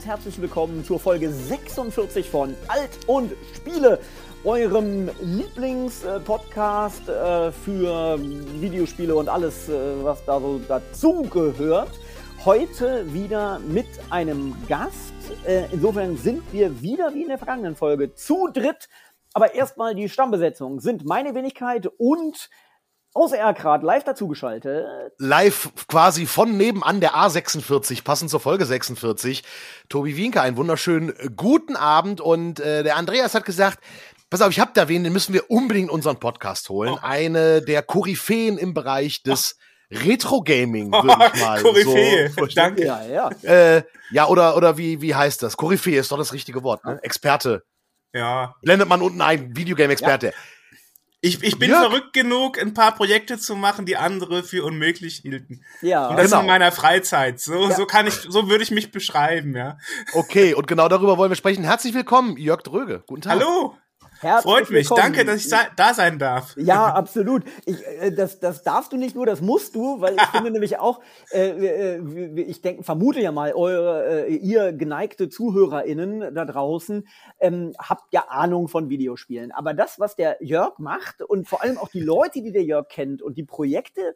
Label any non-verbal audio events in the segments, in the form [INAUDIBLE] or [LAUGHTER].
Ganz, herzlich willkommen zur Folge 46 von Alt und Spiele, eurem Lieblingspodcast äh, für Videospiele und alles, äh, was da so dazugehört. Heute wieder mit einem Gast. Äh, insofern sind wir wieder wie in der vergangenen Folge zu dritt. Aber erstmal die Stammbesetzung sind meine Wenigkeit und aus Erkrad live dazugeschaltet. Live quasi von nebenan der A46, passend zur Folge 46. Tobi Wienke, einen wunderschönen guten Abend. Und äh, der Andreas hat gesagt, pass auf, ich hab da wen, den müssen wir unbedingt unseren Podcast holen. Oh. Eine der Koryphäen im Bereich des oh. [LAUGHS] Retro-Gaming, [LAUGHS] würde ich mal Koryphäe, so danke. Ja, ja. Äh, ja, oder, oder wie, wie heißt das? Koryphäe ist doch das richtige Wort, ne? Experte. Ja. Blendet man unten ein, Videogame-Experte. Ja. Ich, ich bin Jörg. verrückt genug, ein paar Projekte zu machen, die andere für unmöglich hielten. Ja. Und das genau. in meiner Freizeit. So, ja. so kann ich, so würde ich mich beschreiben, ja. Okay, und genau darüber wollen wir sprechen. Herzlich willkommen, Jörg Dröge. Guten Tag. Hallo. Herzlich Freut mich. Willkommen. Danke, dass ich da sein darf. Ja, absolut. Ich, äh, das, das darfst du nicht nur, das musst du, weil ich finde [LAUGHS] nämlich auch, äh, äh, ich denke, vermute ja mal, eure, äh, ihr geneigte ZuhörerInnen da draußen ähm, habt ja Ahnung von Videospielen. Aber das, was der Jörg macht und vor allem auch die Leute, die der Jörg kennt und die Projekte,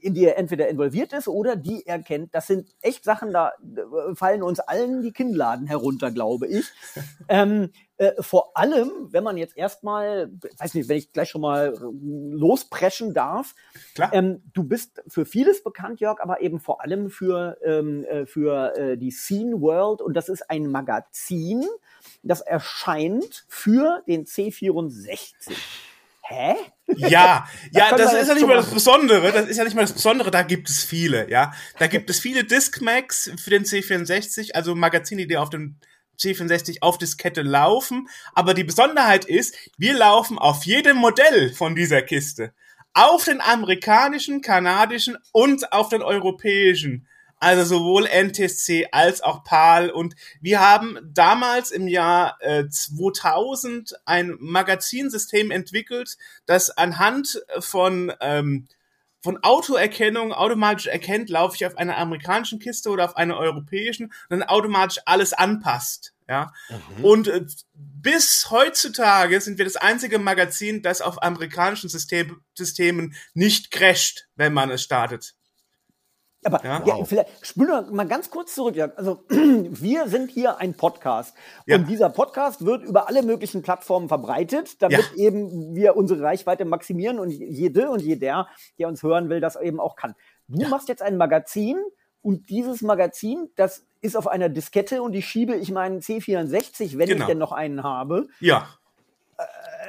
in die er entweder involviert ist oder die er kennt. Das sind echt Sachen, da fallen uns allen die Kinnladen herunter, glaube ich. [LAUGHS] ähm, äh, vor allem, wenn man jetzt erstmal, weiß nicht, wenn ich gleich schon mal lospreschen darf. Klar. Ähm, du bist für vieles bekannt, Jörg, aber eben vor allem für, ähm, äh, für äh, die Scene World und das ist ein Magazin, das erscheint für den C64. Hä? Ja, [LAUGHS] ja, das ist ja nicht mal das Besondere. Das ist ja nicht mal das Besondere. Da gibt es viele, ja. Da gibt es viele Discmax für den C64, also Magazine, die auf dem C64 auf Diskette laufen. Aber die Besonderheit ist, wir laufen auf jedem Modell von dieser Kiste. Auf den amerikanischen, kanadischen und auf den europäischen also sowohl NTSC als auch PAL. Und wir haben damals im Jahr äh, 2000 ein Magazinsystem entwickelt, das anhand von ähm, von Autoerkennung automatisch erkennt, laufe ich auf einer amerikanischen Kiste oder auf einer europäischen und dann automatisch alles anpasst. Ja. Mhm. Und äh, bis heutzutage sind wir das einzige Magazin, das auf amerikanischen System, Systemen nicht crasht, wenn man es startet. Aber ja, ja vielleicht spüle mal ganz kurz zurück. Ja. Also [CLEARS THROAT] wir sind hier ein Podcast ja. und dieser Podcast wird über alle möglichen Plattformen verbreitet, damit eben wir unsere Reichweite maximieren und jede und jeder, der uns hören will, das eben auch kann. Du machst jetzt ein Magazin und dieses Magazin, das ist auf einer Diskette und die schiebe ich meinen C64, wenn genau. ich denn noch einen habe. Ja.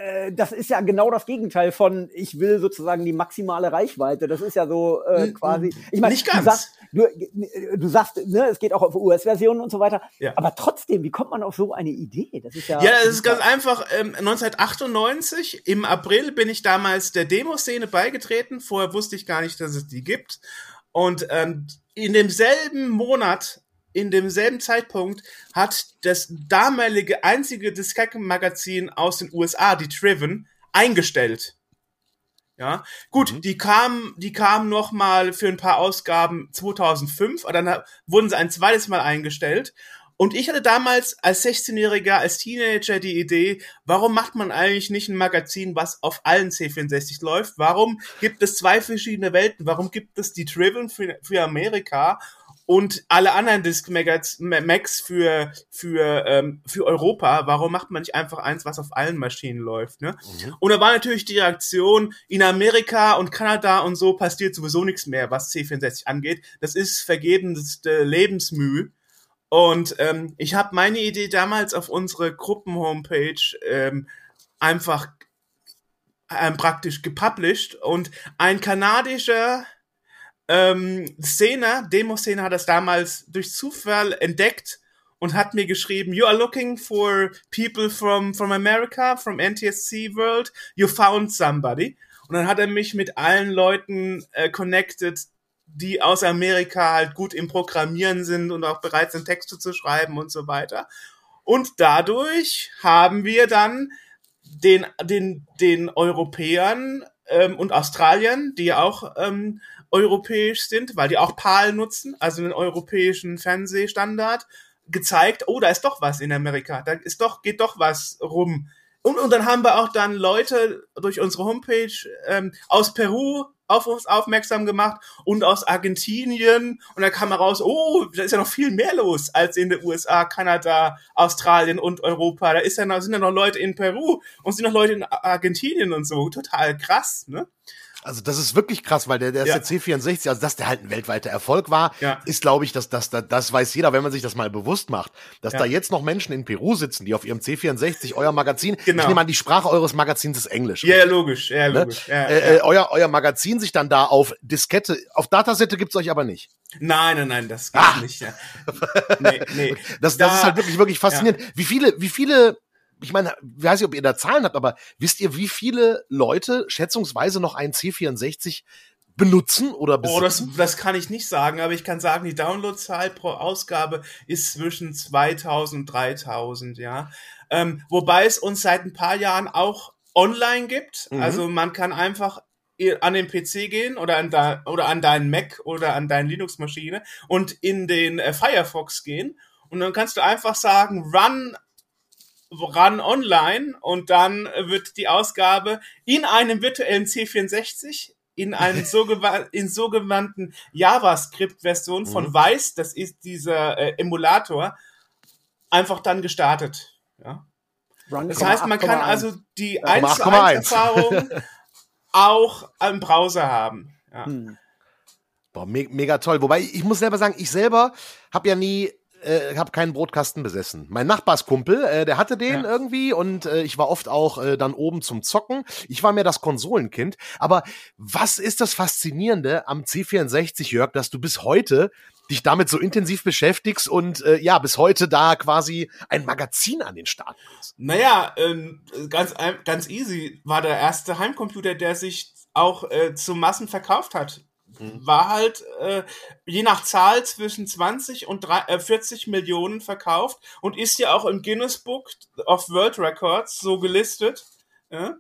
Äh, das ist ja genau das Gegenteil von, ich will sozusagen die maximale Reichweite. Das ist ja so äh, quasi. Ich meine, nicht ganz. Du sagst, du, du sagst, ne, es geht auch auf US-Versionen und so weiter. Ja. Aber trotzdem, wie kommt man auf so eine Idee? Das ist ja. Ja, das ist ganz einfach. Ähm, 1998 im April bin ich damals der Demoszene beigetreten. Vorher wusste ich gar nicht, dass es die gibt. Und ähm, in demselben Monat in demselben Zeitpunkt hat das damalige einzige Diskettenmagazin aus den USA, die Triven, eingestellt. Ja, gut, mhm. die kamen, die kamen noch mal für ein paar Ausgaben 2005, und dann wurden sie ein zweites Mal eingestellt. Und ich hatte damals als 16-Jähriger, als Teenager die Idee, warum macht man eigentlich nicht ein Magazin, was auf allen C64 läuft? Warum gibt es zwei verschiedene Welten? Warum gibt es die Triven für, für Amerika und alle anderen Disc Max für für ähm, für Europa. Warum macht man nicht einfach eins, was auf allen Maschinen läuft? Ne? Mhm. Und da war natürlich die Reaktion in Amerika und Kanada und so passiert sowieso nichts mehr, was C64 angeht. Das ist vergebenste Lebensmüh. Und ähm, ich habe meine Idee damals auf unsere Gruppen-Homepage ähm, einfach ähm, praktisch gepublished und ein kanadischer ähm, Szene, Demo-Szene hat das damals durch Zufall entdeckt und hat mir geschrieben, you are looking for people from, from America, from NTSC World, you found somebody. Und dann hat er mich mit allen Leuten äh, connected, die aus Amerika halt gut im Programmieren sind und auch bereit sind, Texte zu schreiben und so weiter. Und dadurch haben wir dann den, den, den Europäern ähm, und Australiern, die auch ähm, europäisch sind, weil die auch PAL nutzen, also einen europäischen Fernsehstandard, gezeigt, oh, da ist doch was in Amerika, da ist doch, geht doch was rum. Und, und dann haben wir auch dann Leute durch unsere Homepage ähm, aus Peru auf uns aufmerksam gemacht und aus Argentinien. Und dann kam heraus, oh, da ist ja noch viel mehr los als in den USA, Kanada, Australien und Europa. Da ist ja noch, sind ja noch Leute in Peru und sind noch Leute in Argentinien und so. Total krass, ne? Also das ist wirklich krass, weil der, der, ja. der C64, also dass der halt ein weltweiter Erfolg war, ja. ist, glaube ich, dass das, das, das weiß jeder, wenn man sich das mal bewusst macht, dass ja. da jetzt noch Menschen in Peru sitzen, die auf ihrem C64 euer Magazin, genau. ich nehme an, die Sprache eures Magazins ist Englisch. Ja, logisch, ja, ne? logisch. Ja, äh, äh, euer, euer Magazin sich dann da auf Diskette, auf Datasette gibt's euch aber nicht. Nein, nein, nein, das gibt's Ah. nicht. Ja. Nee, nee. [LAUGHS] Das, das Da- ist halt wirklich, wirklich faszinierend. Wie viele, wie viele, ich meine, ich weiß nicht, ob ihr da Zahlen habt, aber wisst ihr, wie viele Leute schätzungsweise noch einen C64 benutzen oder Oh, das, besitzen? das kann ich nicht sagen, aber ich kann sagen, die Downloadzahl pro Ausgabe ist zwischen 2000 und 3000, ja. Ähm, wobei es uns seit ein paar Jahren auch online gibt. Mhm. Also man kann einfach an den PC gehen oder an, da, oder an deinen Mac oder an deine Linux-Maschine und in den äh, Firefox gehen. Und dann kannst du einfach sagen, run run online und dann wird die Ausgabe in einem virtuellen C64 in einem sogewa- [LAUGHS] in sogenannten JavaScript-Version von Mhm. Weiß, das ist dieser äh, Emulator, einfach dann gestartet. Ja. Run, Das heißt, man kann 8,1. also die 8,1. 1 zu 1 Erfahrung auch im Browser haben. Ja. Hm. Boah, me mega toll. Wobei, ich muss selber sagen, ich selber habe ja nie, äh, habe keinen Brotkasten besessen. Mein Nachbarskumpel, äh, der hatte den Ja. irgendwie und äh, ich war oft auch äh, dann oben zum Zocken. Ich war mehr das Konsolenkind. Aber was ist das Faszinierende am C64, Jörg, dass du bis heute dich damit so intensiv beschäftigst und äh, ja, bis heute da quasi ein Magazin an den Start bringst? Naja, ähm, ganz, ein- ganz easy war der erste Heimcomputer, der sich auch äh, zu Massen verkauft hat. War halt äh, je nach Zahl zwischen 20 und drei- äh, 40 Millionen verkauft und ist ja auch im Guinness Book of World Records so gelistet. Ja?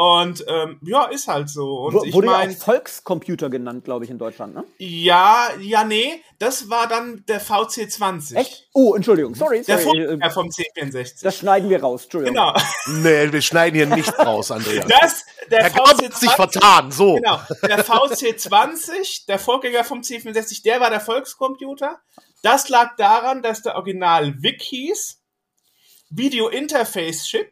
Und ähm, ja, ist halt so. Und Wo- ich Wurde ja meine, auch Volkscomputer genannt, glaube ich, in Deutschland, ne? ja, ja, nee, das war dann der VC20. Echt? Oh, Entschuldigung, sorry, Der sorry. äh, Vorgänger vom C64. Das schneiden wir raus, Entschuldigung. genau. Nee, wir schneiden hier nichts raus, Andreas. Das, der Herr Gauss hat sich vertan, so. Genau, der VC20, der Vorgänger vom C64, der war der Volkscomputer. Das lag daran, dass der Original VIC hieß, Video Interface Chip,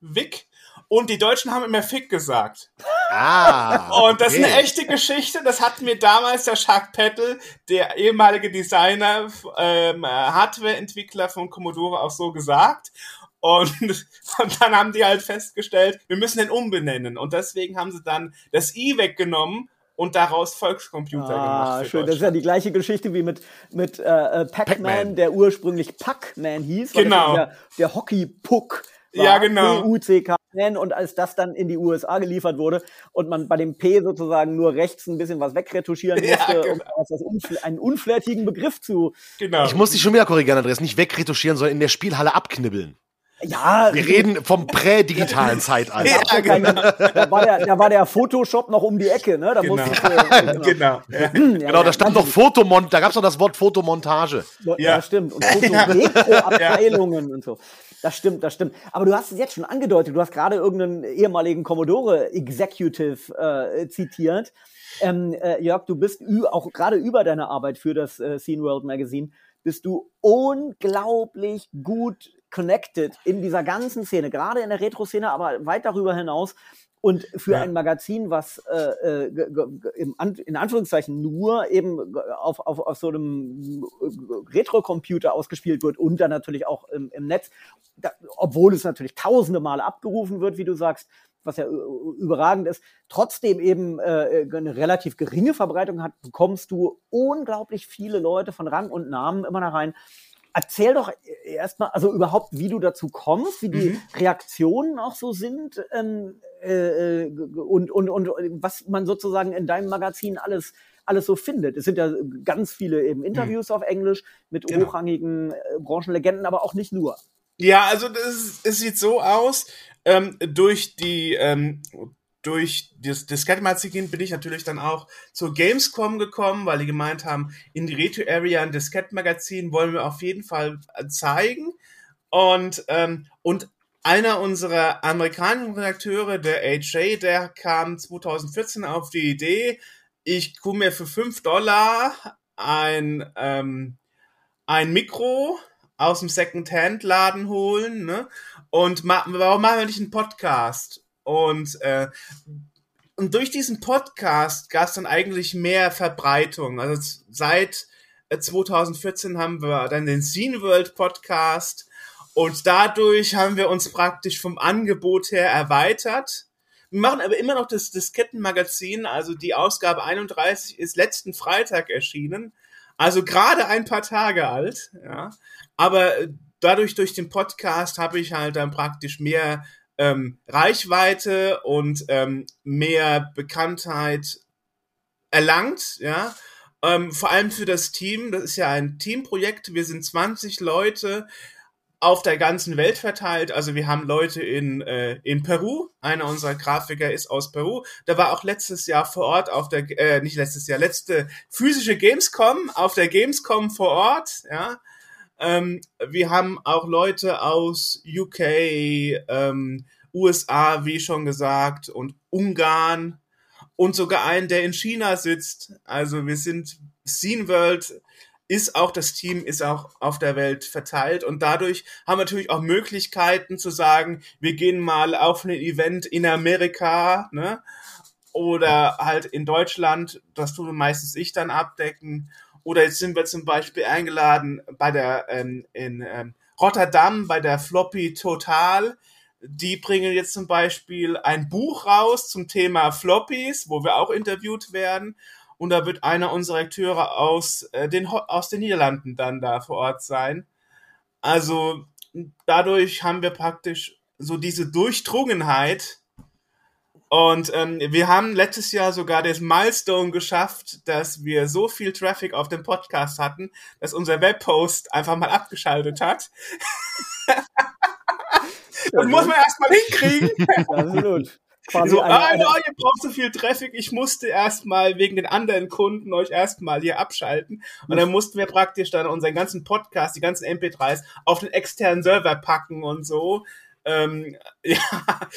VIC, und die Deutschen haben immer FIC gesagt. Ah, Und das ist eine echte Geschichte. Das hat mir damals der Jacques Pettel, der ehemalige Designer, ähm, äh, Hardwareentwickler von Commodore, auch so gesagt. Und, [LAUGHS] und dann haben die halt festgestellt, wir müssen den umbenennen. Und deswegen haben sie dann das I weggenommen und daraus Volkscomputer gemacht. Ah, für schön. Das ist ja die gleiche Geschichte wie mit, mit äh, äh, Pac-Man, Pac-Man. der ursprünglich Pac-Man hieß. Genau. Der, der Hockey-Puck war. Ja, genau. P-U-C-K-Man. Und als das dann in die USA geliefert wurde und man bei dem P sozusagen nur rechts ein bisschen was wegretuschieren [LAUGHS] Ja, musste, um genau. unfl einen unflätigen Begriff zu. Genau. Ich muss dich schon wieder korrigieren, Andreas. Nicht wegretuschieren, sondern in der Spielhalle abknibbeln. Ja, Wir reden vom prädigitalen [LAUGHS] Zeitalter. Ja, da, genau. da, war der, da war der Photoshop noch um die Ecke, ne? Da Genau. du, [LAUGHS] genau. genau. Ja. [CLEARS THROAT] Ja, Genau, ja, da stand noch Fotomont, da gab's noch das Wort Fotomontage. Ja, Ja. stimmt. Und Foto-Retro-Abteilungen und so. Das stimmt, das stimmt. Aber du hast es jetzt schon angedeutet. Du hast gerade irgendeinen ehemaligen Commodore Executive äh, zitiert. Ähm, äh, Jörg, du bist auch gerade über deine Arbeit für das äh, Scene World Magazine, bist du unglaublich gut connected in dieser ganzen Szene, gerade in der Retro-Szene, aber weit darüber hinaus. Und für Ja. ein Magazin, was äh, äh, in Anführungszeichen nur eben auf, auf, auf so einem äh, Retro-Computer ausgespielt wird und dann natürlich auch im, im Netz, da, obwohl es natürlich tausende Male abgerufen wird, wie du sagst, was ja überragend ist, trotzdem eben äh, eine relativ geringe Verbreitung hat, bekommst du unglaublich viele Leute von Rang und Namen immer da rein. Erzähl doch erstmal, also überhaupt, wie du dazu kommst, wie die Mhm. Reaktionen auch so sind ähm, äh, äh, und, und, und was man sozusagen in deinem Magazin alles, alles so findet. Es sind ja ganz viele eben Interviews auf Englisch mit Genau. hochrangigen äh, Branchenlegenden, aber auch nicht nur. Ja, also das, ist- es sieht so aus, ähm, durch die ähm, durch das Diskette-Magazin bin ich natürlich dann auch zur Gamescom gekommen, weil die gemeint haben, in die Retro-Area ein Diskette-Magazin wollen wir auf jeden Fall zeigen. Und, ähm, und einer unserer amerikanischen Redakteure, der AJ, der kam 2014 auf die Idee, ich gucke mir für 5 Dollar ein, ähm, ein Mikro aus dem Second-Hand-Laden holen, ne? Und ma warum machen wir nicht einen Podcast? Und, äh, und durch diesen Podcast gab es dann eigentlich mehr Verbreitung. Also seit 2014 äh, haben wir dann den Scene World Podcast und dadurch haben wir uns praktisch vom Angebot her erweitert. Wir machen aber immer noch das Diskettenmagazin, also die Ausgabe 31 ist letzten Freitag erschienen, also gerade ein paar Tage alt, ja. Aber äh, dadurch durch den Podcast habe ich halt dann praktisch mehr ähm, Reichweite und ähm, mehr Bekanntheit erlangt, ja. Ähm, vor allem für das Team. Das ist ja ein Teamprojekt. Wir sind 20 Leute auf der ganzen Welt verteilt. Also wir haben Leute in, äh, in Peru. Einer unserer Grafiker ist aus Peru. Da war auch letztes Jahr vor Ort auf der, äh, nicht letztes Jahr, letzte physische Gamescom auf der Gamescom vor Ort. Ja, ähm, wir haben auch Leute aus UK, ähm, USA, wie schon gesagt, und Ungarn und sogar einen, der in China sitzt. Also wir sind Scene World ist auch das Team ist auch auf der Welt verteilt und dadurch haben wir natürlich auch Möglichkeiten zu sagen, wir gehen mal auf ein Event in Amerika, ne? Oder halt in Deutschland, das tue meistens ich dann abdecken oder jetzt sind wir zum Beispiel eingeladen bei der ähm, in ähm, Rotterdam bei der Floppy Total. Die bringen jetzt zum Beispiel ein Buch raus zum Thema Floppies, wo wir auch interviewt werden. Und da wird einer unserer Akteure aus, äh, den, aus den Niederlanden dann da vor Ort sein. Also dadurch haben wir praktisch so diese Durchdrungenheit, und ähm, wir haben letztes Jahr sogar das Milestone geschafft, dass wir so viel Traffic auf dem Podcast hatten, dass unser Webpost einfach mal abgeschaltet hat. das muss man erstmal hinkriegen. [LAUGHS] Absolut. Quasi so, eine, eine, ah, ihr braucht so viel Traffic, ich musste erstmal wegen den anderen Kunden euch erstmal hier abschalten. Und dann mussten wir praktisch dann unseren ganzen Podcast, die ganzen MP3s auf den externen Server packen und so. Ähm, [LAUGHS] ja,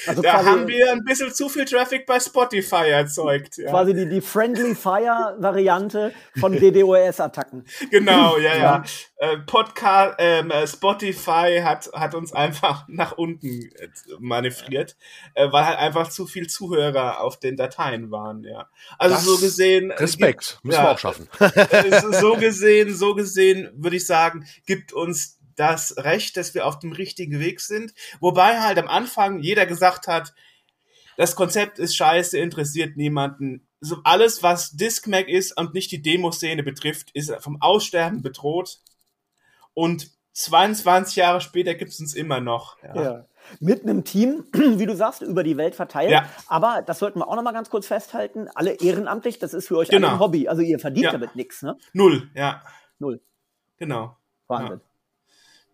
also da haben wir ein bisschen zu viel Traffic bei Spotify erzeugt. Ja. Quasi die, die Friendly Fire Variante von DDoS-Attacken. [LAUGHS] Genau, ja, ja. ja. Äh, Podcast, ähm, äh, Spotify hat, hat uns einfach [LAUGHS] nach unten äh, manövriert, äh, weil halt einfach zu viel Zuhörer auf den Dateien waren, ja. Also das so gesehen. Respekt, müssen wir auch schaffen. so gesehen, so gesehen würde ich sagen, gibt uns das Recht, dass wir auf dem richtigen Weg sind. Wobei halt am Anfang jeder gesagt hat, das Konzept ist scheiße, interessiert niemanden. So alles, was Discmac ist und nicht die Demoszene betrifft, ist vom Aussterben bedroht. Und 22 Jahre später gibt es uns immer noch. Ja. ja. Mit einem Team, [CLEARS THROAT] wie du sagst, über die Welt verteilt. Ja. Aber das sollten wir auch noch mal ganz kurz festhalten. Alle ehrenamtlich, das ist für euch genau. ein Hobby. Also ihr verdient ja. damit nichts, ne? Null, ja. Null. Genau. Wahnsinn.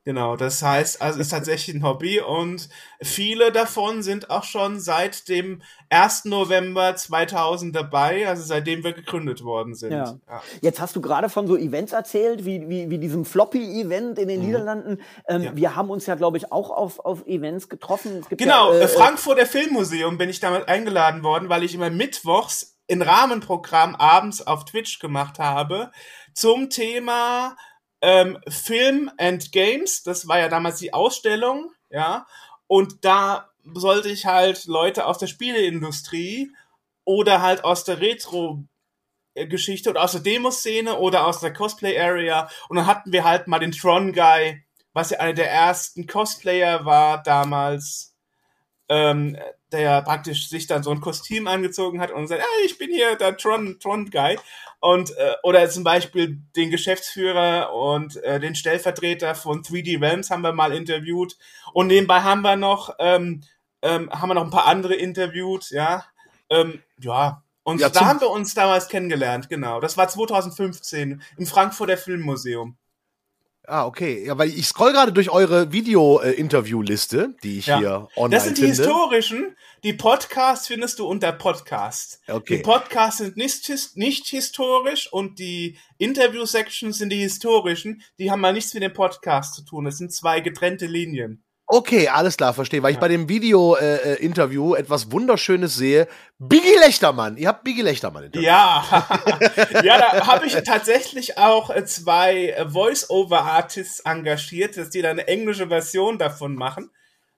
Genau, das heißt, also ist tatsächlich ein Hobby und viele davon sind auch schon seit dem 1. November 2000 dabei, also seitdem wir gegründet worden sind. Ja. ja. Jetzt hast du gerade von so Events erzählt, wie, wie, wie diesem Floppy-Event in den mhm. Niederlanden. Ähm, ja. Wir haben uns ja, glaube ich, auch auf, auf Events getroffen. genau, ja, äh, Frankfurter Filmmuseum bin ich damals eingeladen worden, weil ich immer mittwochs ein Rahmenprogramm abends auf Twitch gemacht habe zum Thema ähm, Film and Games, das war ja damals die Ausstellung, ja, und da sollte ich halt Leute aus der Spieleindustrie oder halt aus der Retro Geschichte oder aus der Demoszene oder aus der Cosplay Area und dann hatten wir halt mal den Tron Guy, was ja einer der ersten Cosplayer war damals, ähm, der praktisch sich dann so ein Kostüm angezogen hat und sagt, hey, ich bin hier der Tron Tron Guy und äh, oder zum Beispiel den Geschäftsführer und äh, den Stellvertreter von 3D Realms haben wir mal interviewt und nebenbei haben wir noch ähm, ähm, haben wir noch ein paar andere interviewt, ja, ähm, ja. Und ja, da haben wir uns damals kennengelernt, genau. Das war 2015 im Frankfurter Filmmuseum. Ah, okay. Ja, weil ich scroll gerade durch eure Video-Interview-Liste, die ich Ja. hier online Das sind die finde. historischen. Die Podcasts findest du unter Podcast. Okay. Die Podcasts sind nicht, nicht historisch und die Interview-Sections sind die historischen. Die haben mal nichts mit dem Podcast zu tun. Das sind zwei getrennte Linien. Okay, alles klar, verstehe. Weil ich bei dem Video-Interview etwas Wunderschönes sehe. Biggie Lechtermann. Ihr habt Biggie Lechtermann interviewt. Ja, [LAUGHS] ja, da habe ich tatsächlich auch äh, zwei äh, Voice-Over-Artists engagiert, dass die dann eine englische Version davon machen,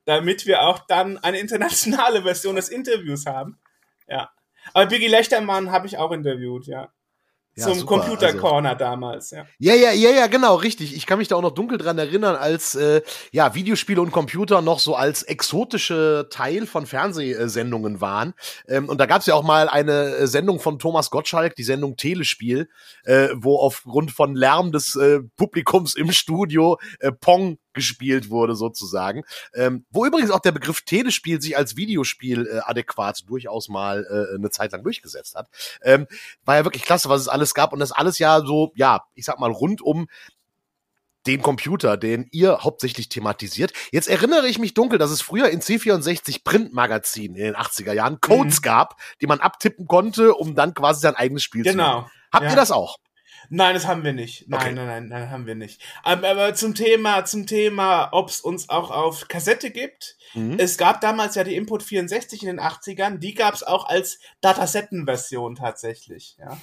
damit wir auch dann eine internationale Version des Interviews haben. Ja. Aber Biggie Lechtermann habe ich auch interviewt, ja. Ja, Zum Computer also- Corner damals, ja. Ja, ja, ja, ja, genau, richtig. Ich kann mich da auch noch dunkel dran erinnern, als äh, ja Videospiele und Computer noch so als exotische Teil von Fernsehsendungen waren. Ähm, und da gab es ja auch mal eine äh, Sendung von Thomas Gottschalk, die Sendung Telespiel, äh, wo aufgrund von Lärm des äh, Publikums im Studio äh, Pong gespielt wurde sozusagen. Ähm, wo übrigens auch der Begriff Telespiel sich als Videospiel äh, adäquat durchaus mal äh, eine Zeit lang durchgesetzt hat. Ähm, war ja wirklich klasse, was es alles gab und das alles ja so, ja, ich sag mal rund um den Computer, den ihr hauptsächlich thematisiert. Jetzt erinnere ich mich dunkel, dass es früher in C64 Printmagazinen in den 80er Jahren Codes gab, die man abtippen konnte, um dann quasi sein eigenes Spiel zu machen. Genau. Habt Ja. ihr das auch? Nein, das haben wir nicht. Nein, Okay. nein, nein, nein, haben wir nicht. Aber, aber zum Thema, zum Thema, ob es uns auch auf Kassette gibt. Mhm. Es gab damals ja die Input 64 in den 80ern, die gab es auch als Datasettenversion tatsächlich. Ja.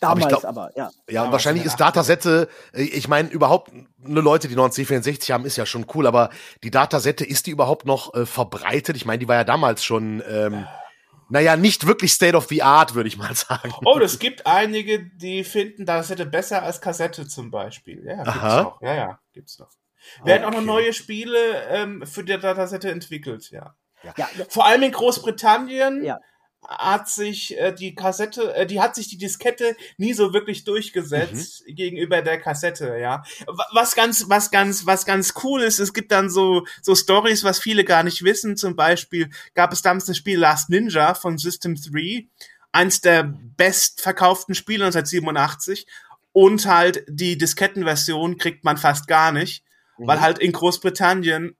Damals glaub- aber, ja. Ja, und Ja, wahrscheinlich ist Datasette, äh, ich meine, überhaupt eine Leute, die noch einen C64 haben, ist ja schon cool, aber die Datasette, ist die überhaupt noch äh, verbreitet? Ich meine, die war ja damals schon, ähm, naja, nicht wirklich State of the Art, würde ich mal [LAUGHS] sagen. Oh, es gibt einige, die finden Datasette besser als Kassette zum Beispiel. Ja, gibt's Aha. noch. Ja, ja, gibt's noch. Werden auch noch Okay. neue Spiele ähm, für die Datasette entwickelt, ja. Ja, Vor allem in Großbritannien Ja. Hat sich äh, die Kassette, äh, die hat sich die Diskette nie so wirklich durchgesetzt Mhm. gegenüber der Kassette, ja. Wa- Was ganz, was ganz, was ganz cool ist, es gibt dann so so Stories, was viele gar nicht wissen. Zum Beispiel gab es damals das Spiel Last Ninja von System 3, eins der bestverkauften Spiele 1987 und halt die Diskettenversion kriegt man fast gar nicht, weil halt in Großbritannien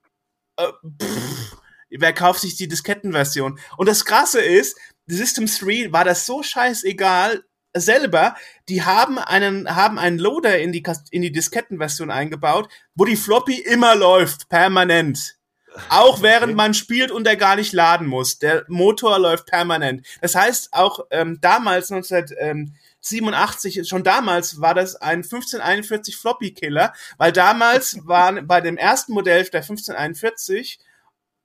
äh, pff, wer kauft sich die Diskettenversion? Und das Krasse ist, System 3 war das so scheißegal selber, die haben einen, haben einen Loader in die, in die Diskettenversion eingebaut, wo die Floppy immer läuft, permanent. [LAUGHS] Auch während man spielt und er gar nicht laden muss. Der Motor läuft permanent. Das heißt, auch ähm, damals, 1987, schon damals war das ein 1541 Floppy-Killer, weil damals [LAUGHS] waren bei dem ersten Modell der 1541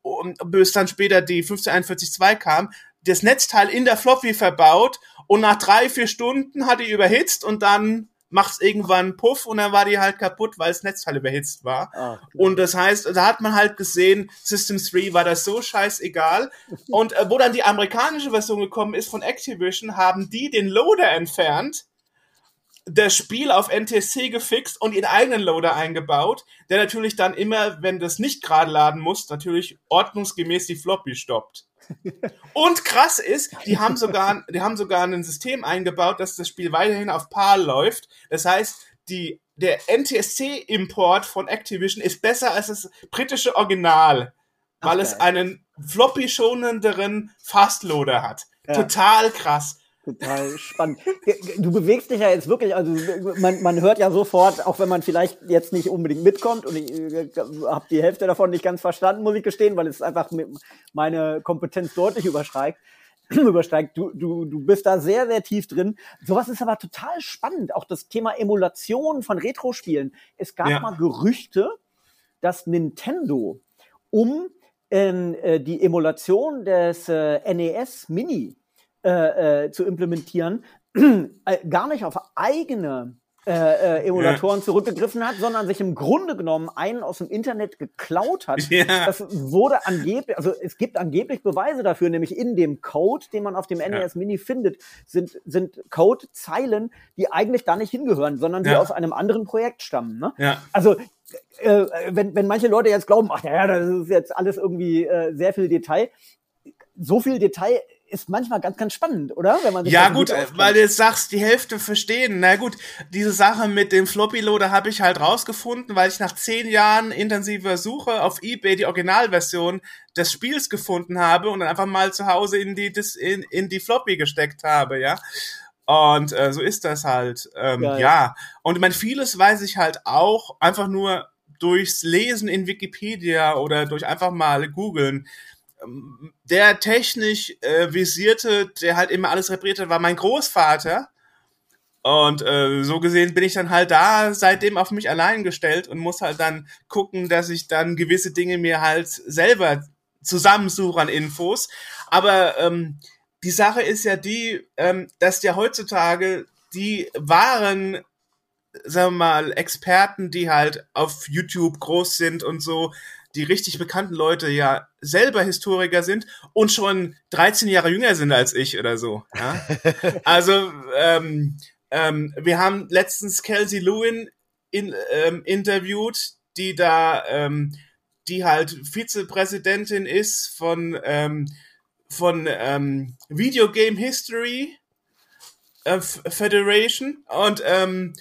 und bis dann später die 1541-2 kam, das Netzteil in der Floppy verbaut und nach drei, vier Stunden hat die überhitzt und dann macht's irgendwann Puff und dann war die halt kaputt, weil das Netzteil überhitzt war. Ah, Und das heißt, da hat man halt gesehen, System 3 war das so scheißegal. [LAUGHS] Und äh, wo dann die amerikanische Version gekommen ist von Activision, haben die den Loader entfernt, das Spiel auf NTSC gefixt und ihren eigenen Loader eingebaut, der natürlich dann immer, wenn das nicht gerade laden muss, natürlich ordnungsgemäß die Floppy stoppt. Und krass ist, die haben sogar, die haben sogar ein System eingebaut, dass das Spiel weiterhin auf PAL läuft. Das heißt, die, der NTSC-Import von Activision ist besser als das britische Original, weil Ach, es einen floppy-schonenderen Fastloader hat. Ja. Total krass. Total spannend. Du bewegst dich ja jetzt wirklich, also man, man hört ja sofort, auch wenn man vielleicht jetzt nicht unbedingt mitkommt und ich äh, habe die Hälfte davon nicht ganz verstanden, muss ich gestehen, weil es einfach meine Kompetenz deutlich übersteigt. [CLEARS THROAT] übersteigt. Du, du, du bist da sehr, sehr tief drin. Sowas ist aber total spannend. Auch das Thema Emulation von Retro-Spielen. Es gab Ja. mal Gerüchte, dass Nintendo um ähm, äh, die Emulation des äh, NES Mini äh, äh, zu implementieren, äh, gar nicht auf eigene äh, äh, Emulatoren zurückgegriffen hat, sondern sich im Grunde genommen einen aus dem Internet geklaut hat. Ja. Das wurde angeblich, also es gibt angeblich Beweise dafür, nämlich in dem Code, den man auf dem NES Mini findet, sind, sind Codezeilen, die eigentlich da nicht hingehören, sondern die Ja. aus einem anderen Projekt stammen. Ne? Ja. Also äh, wenn, wenn manche Leute jetzt glauben, ach ja, das ist jetzt alles irgendwie äh, sehr viel Detail, so viel Detail ist manchmal ganz, ganz spannend, oder? Wenn man ja gut, weil du jetzt sagst, die Hälfte verstehen. Na gut, diese Sache mit dem Floppy-Loader habe ich halt rausgefunden, weil ich nach zehn Jahren intensiver Suche auf Ebay die Originalversion des Spiels gefunden habe und dann einfach mal zu Hause in die, in, in die Floppy gesteckt habe, ja. Und äh, so ist das halt. Ähm, ja, ja. Und ich meine, vieles weiß ich halt auch einfach nur durchs Lesen in Wikipedia oder durch einfach mal googeln der technisch äh, visierte, der halt immer alles repariert hat, war mein Großvater. Und äh, so gesehen bin ich dann halt da seitdem auf mich allein gestellt und muss halt dann gucken, dass ich dann gewisse Dinge mir halt selber zusammensuche an Infos. Aber ähm, die Sache ist ja die, ähm, dass ja heutzutage die wahren, sagen wir mal, Experten, die halt auf YouTube groß sind und so, die richtig bekannten Leute ja selber Historiker sind und schon 13 Jahre jünger sind als ich oder so. Ja? [LAUGHS] also ähm, ähm, wir haben letztens Kelsey Lewin in, ähm, interviewt, die da, ähm, die halt Vizepräsidentin ist von ähm, von ähm, Video Game History äh, Federation und ähm,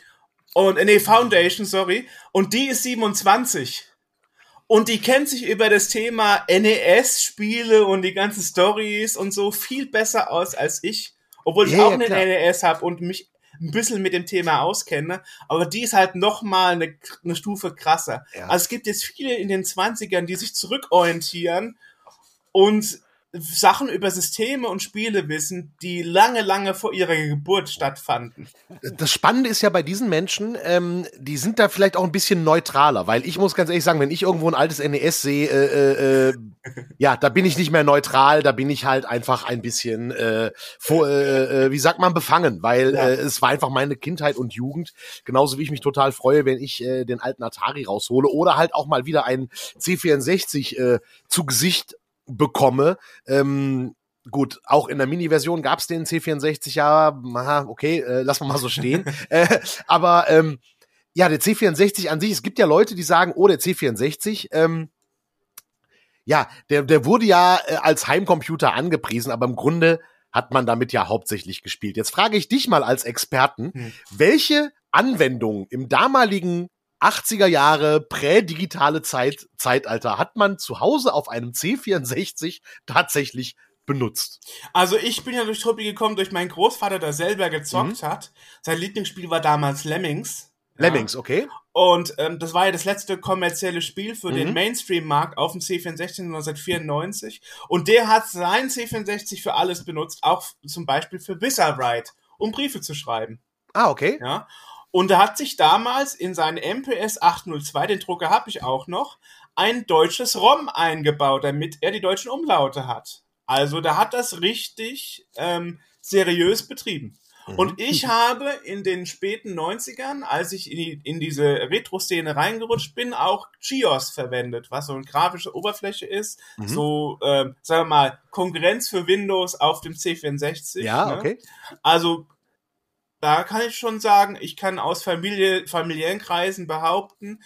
und äh, nee Foundation, sorry, und die ist 27 und die kennt sich über das Thema NES-Spiele und die ganzen Stories und so viel besser aus als ich. Obwohl ich ja, auch ja, einen NES habe und mich ein bisschen mit dem Thema auskenne. Aber die ist halt noch mal eine, eine Stufe krasser. Ja. Also es gibt jetzt viele in den 20ern, die sich zurückorientieren und Sachen über Systeme und Spiele wissen, die lange, lange vor ihrer Geburt stattfanden. Das Spannende ist ja bei diesen Menschen, ähm, die sind da vielleicht auch ein bisschen neutraler, weil ich muss ganz ehrlich sagen, wenn ich irgendwo ein altes NES sehe, äh, äh, ja, da bin ich nicht mehr neutral, da bin ich halt einfach ein bisschen, äh, vor, äh, äh, wie sagt man, befangen, weil ja. äh, es war einfach meine Kindheit und Jugend, genauso wie ich mich total freue, wenn ich äh, den alten Atari raushole oder halt auch mal wieder einen C64 äh, zu Gesicht bekomme. Ähm, gut, auch in der Mini-Version gab es den C64 ja, aha, okay, äh, lassen wir mal so stehen. [LAUGHS] äh, aber ähm, ja, der C64 an sich, es gibt ja Leute, die sagen, oh, der C64, ähm, ja, der, der wurde ja äh, als Heimcomputer angepriesen, aber im Grunde hat man damit ja hauptsächlich gespielt. Jetzt frage ich dich mal als Experten, hm. welche Anwendung im damaligen 80er Jahre prädigitale Zeit, Zeitalter hat man zu Hause auf einem C64 tatsächlich benutzt. Also ich bin ja durch Truppi gekommen, durch meinen Großvater, der selber gezockt mhm. hat. Sein Lieblingsspiel war damals Lemmings. Lemmings, ja. okay. Und ähm, das war ja das letzte kommerzielle Spiel für mhm. den Mainstream-Markt auf dem C64 1994. Und der hat sein C64 für alles benutzt, auch zum Beispiel für Wizardride, um Briefe zu schreiben. Ah, okay. Ja. Und er hat sich damals in seinen MPS 802, den Drucker habe ich auch noch, ein deutsches ROM eingebaut, damit er die deutschen Umlaute hat. Also da hat das richtig ähm, seriös betrieben. Mhm. Und ich habe in den späten 90ern, als ich in, die, in diese Retro-Szene reingerutscht bin, auch GIOS verwendet, was so eine grafische Oberfläche ist. Mhm. So, äh, sagen wir mal, Konkurrenz für Windows auf dem C64. Ja, ne? okay. Also da kann ich schon sagen, ich kann aus Familie, familiären Kreisen behaupten,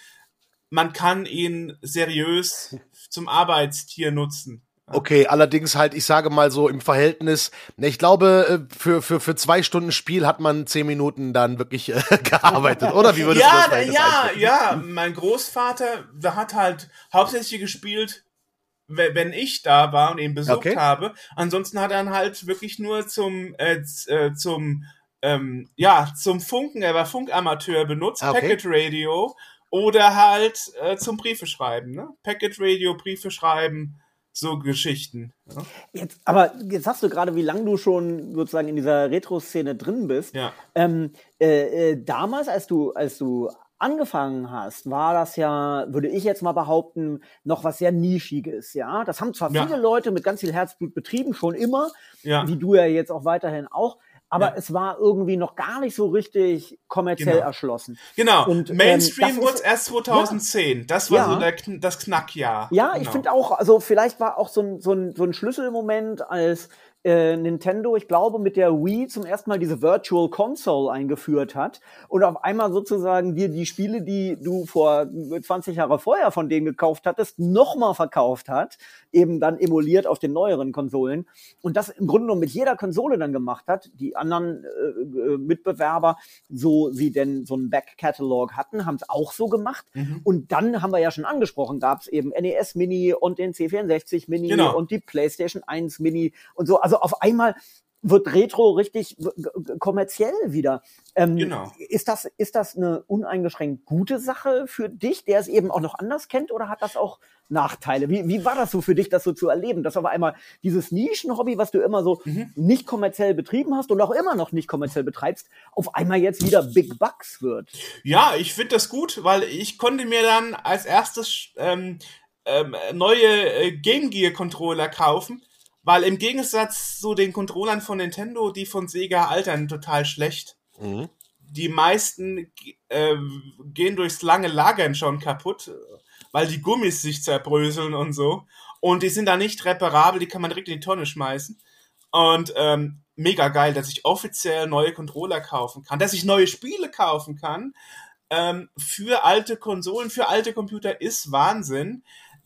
man kann ihn seriös [LAUGHS] zum Arbeitstier nutzen. Okay, allerdings halt, ich sage mal so im Verhältnis, ne, ich glaube, äh, für, für, für zwei Stunden Spiel hat man zehn Minuten dann wirklich äh, [LAUGHS] gearbeitet, oder? Wie würdest ja, du das Ja, ja, mein Großvater, der hat halt hauptsächlich gespielt, wenn ich da war und ihn besucht okay. habe. Ansonsten hat er dann halt wirklich nur zum, äh, äh zum ähm, ja, zum Funken, er war Funkamateur benutzt, ah, okay. Packet Radio oder halt äh, zum Briefe schreiben, ne? Packet Radio, Briefe schreiben, so Geschichten. Ja? Jetzt, aber jetzt sagst du gerade, wie lange du schon sozusagen in dieser Retro-Szene drin bist. Ja. Ähm, äh, äh, damals, als du, als du angefangen hast, war das ja, würde ich jetzt mal behaupten, noch was sehr Nischiges, ja. Das haben zwar ja. viele Leute mit ganz viel Herzblut betrieben, schon immer, ja. wie du ja jetzt auch weiterhin auch, aber ja. es war irgendwie noch gar nicht so richtig kommerziell genau. erschlossen. Genau. Und, ähm, Mainstream ähm, wurde erst 2010. Ja. Das war ja. so der, das Knackjahr. Ja, genau. ich finde auch, also vielleicht war auch so ein, so ein, so ein Schlüsselmoment, als äh, Nintendo, ich glaube, mit der Wii zum ersten Mal diese Virtual Console eingeführt hat und auf einmal sozusagen dir die Spiele, die du vor 20 Jahre vorher von denen gekauft hattest, nochmal verkauft hat, eben dann emuliert auf den neueren Konsolen und das im Grunde genommen mit jeder Konsole dann gemacht hat. Die anderen äh, äh Mitbewerber, so sie denn so einen Back-Catalog hatten, haben es auch so gemacht mhm. und dann haben wir ja schon angesprochen, gab es eben NES Mini und den C64 Mini genau. und die PlayStation 1 Mini und so. Also also auf einmal wird Retro richtig kommerziell wieder. Ähm, genau. Ist das, ist das eine uneingeschränkt gute Sache für dich, der es eben auch noch anders kennt, oder hat das auch Nachteile? Wie, wie war das so für dich, das so zu erleben, dass auf einmal dieses Nischenhobby, was du immer so mhm. nicht kommerziell betrieben hast und auch immer noch nicht kommerziell betreibst, auf einmal jetzt wieder Big Bucks wird? Ja, ich finde das gut, weil ich konnte mir dann als erstes ähm, ähm, neue äh, Game Gear Controller kaufen weil im Gegensatz zu den Controllern von Nintendo, die von Sega altern total schlecht. Mhm. Die meisten äh, gehen durchs lange Lagern schon kaputt, weil die Gummis sich zerbröseln und so. Und die sind da nicht reparabel, die kann man direkt in die Tonne schmeißen. Und ähm, mega geil, dass ich offiziell neue Controller kaufen kann, dass ich neue Spiele kaufen kann. Ähm, für alte Konsolen, für alte Computer ist Wahnsinn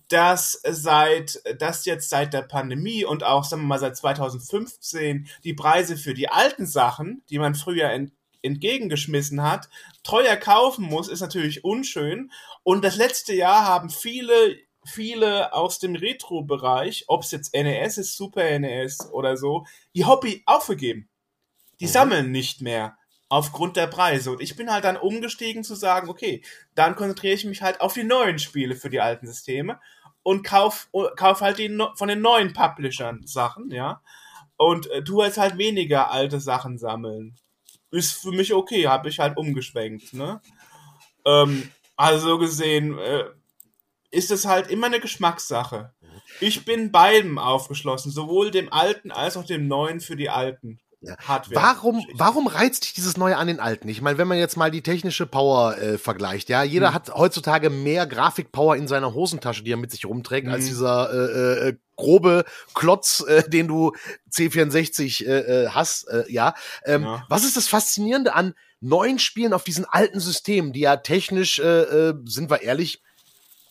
dass seit, dass jetzt seit der Pandemie und auch, sagen wir mal, seit 2015 die Preise für die alten Sachen, die man früher ent, entgegengeschmissen hat, teuer kaufen muss, ist natürlich unschön. Und das letzte Jahr haben viele, viele aus dem Retro-Bereich, ob es jetzt NES ist, Super NES oder so, ihr Hobby aufgegeben. Die mhm. sammeln nicht mehr aufgrund der Preise. Und ich bin halt dann umgestiegen zu sagen, okay, dann konzentriere ich mich halt auf die neuen Spiele für die alten Systeme und kauf, kauf halt die, von den neuen Publishern Sachen, ja. Und äh, tu jetzt halt weniger alte Sachen sammeln. Ist für mich okay, habe ich halt umgeschwenkt, ne? Ähm, also gesehen, äh, ist es halt immer eine Geschmackssache. Ich bin beidem aufgeschlossen, sowohl dem alten als auch dem neuen für die alten. Hardware. Warum, warum reizt dich dieses Neue an den alten? Ich meine, wenn man jetzt mal die technische Power äh, vergleicht, ja, jeder hm. hat heutzutage mehr Grafikpower in seiner Hosentasche, die er mit sich rumträgt, hm. als dieser äh, äh, grobe Klotz, äh, den du C64 äh, äh, hast, äh, ja. Ähm, ja. Was ist das Faszinierende an neuen Spielen auf diesen alten Systemen, die ja technisch, äh, äh, sind wir ehrlich,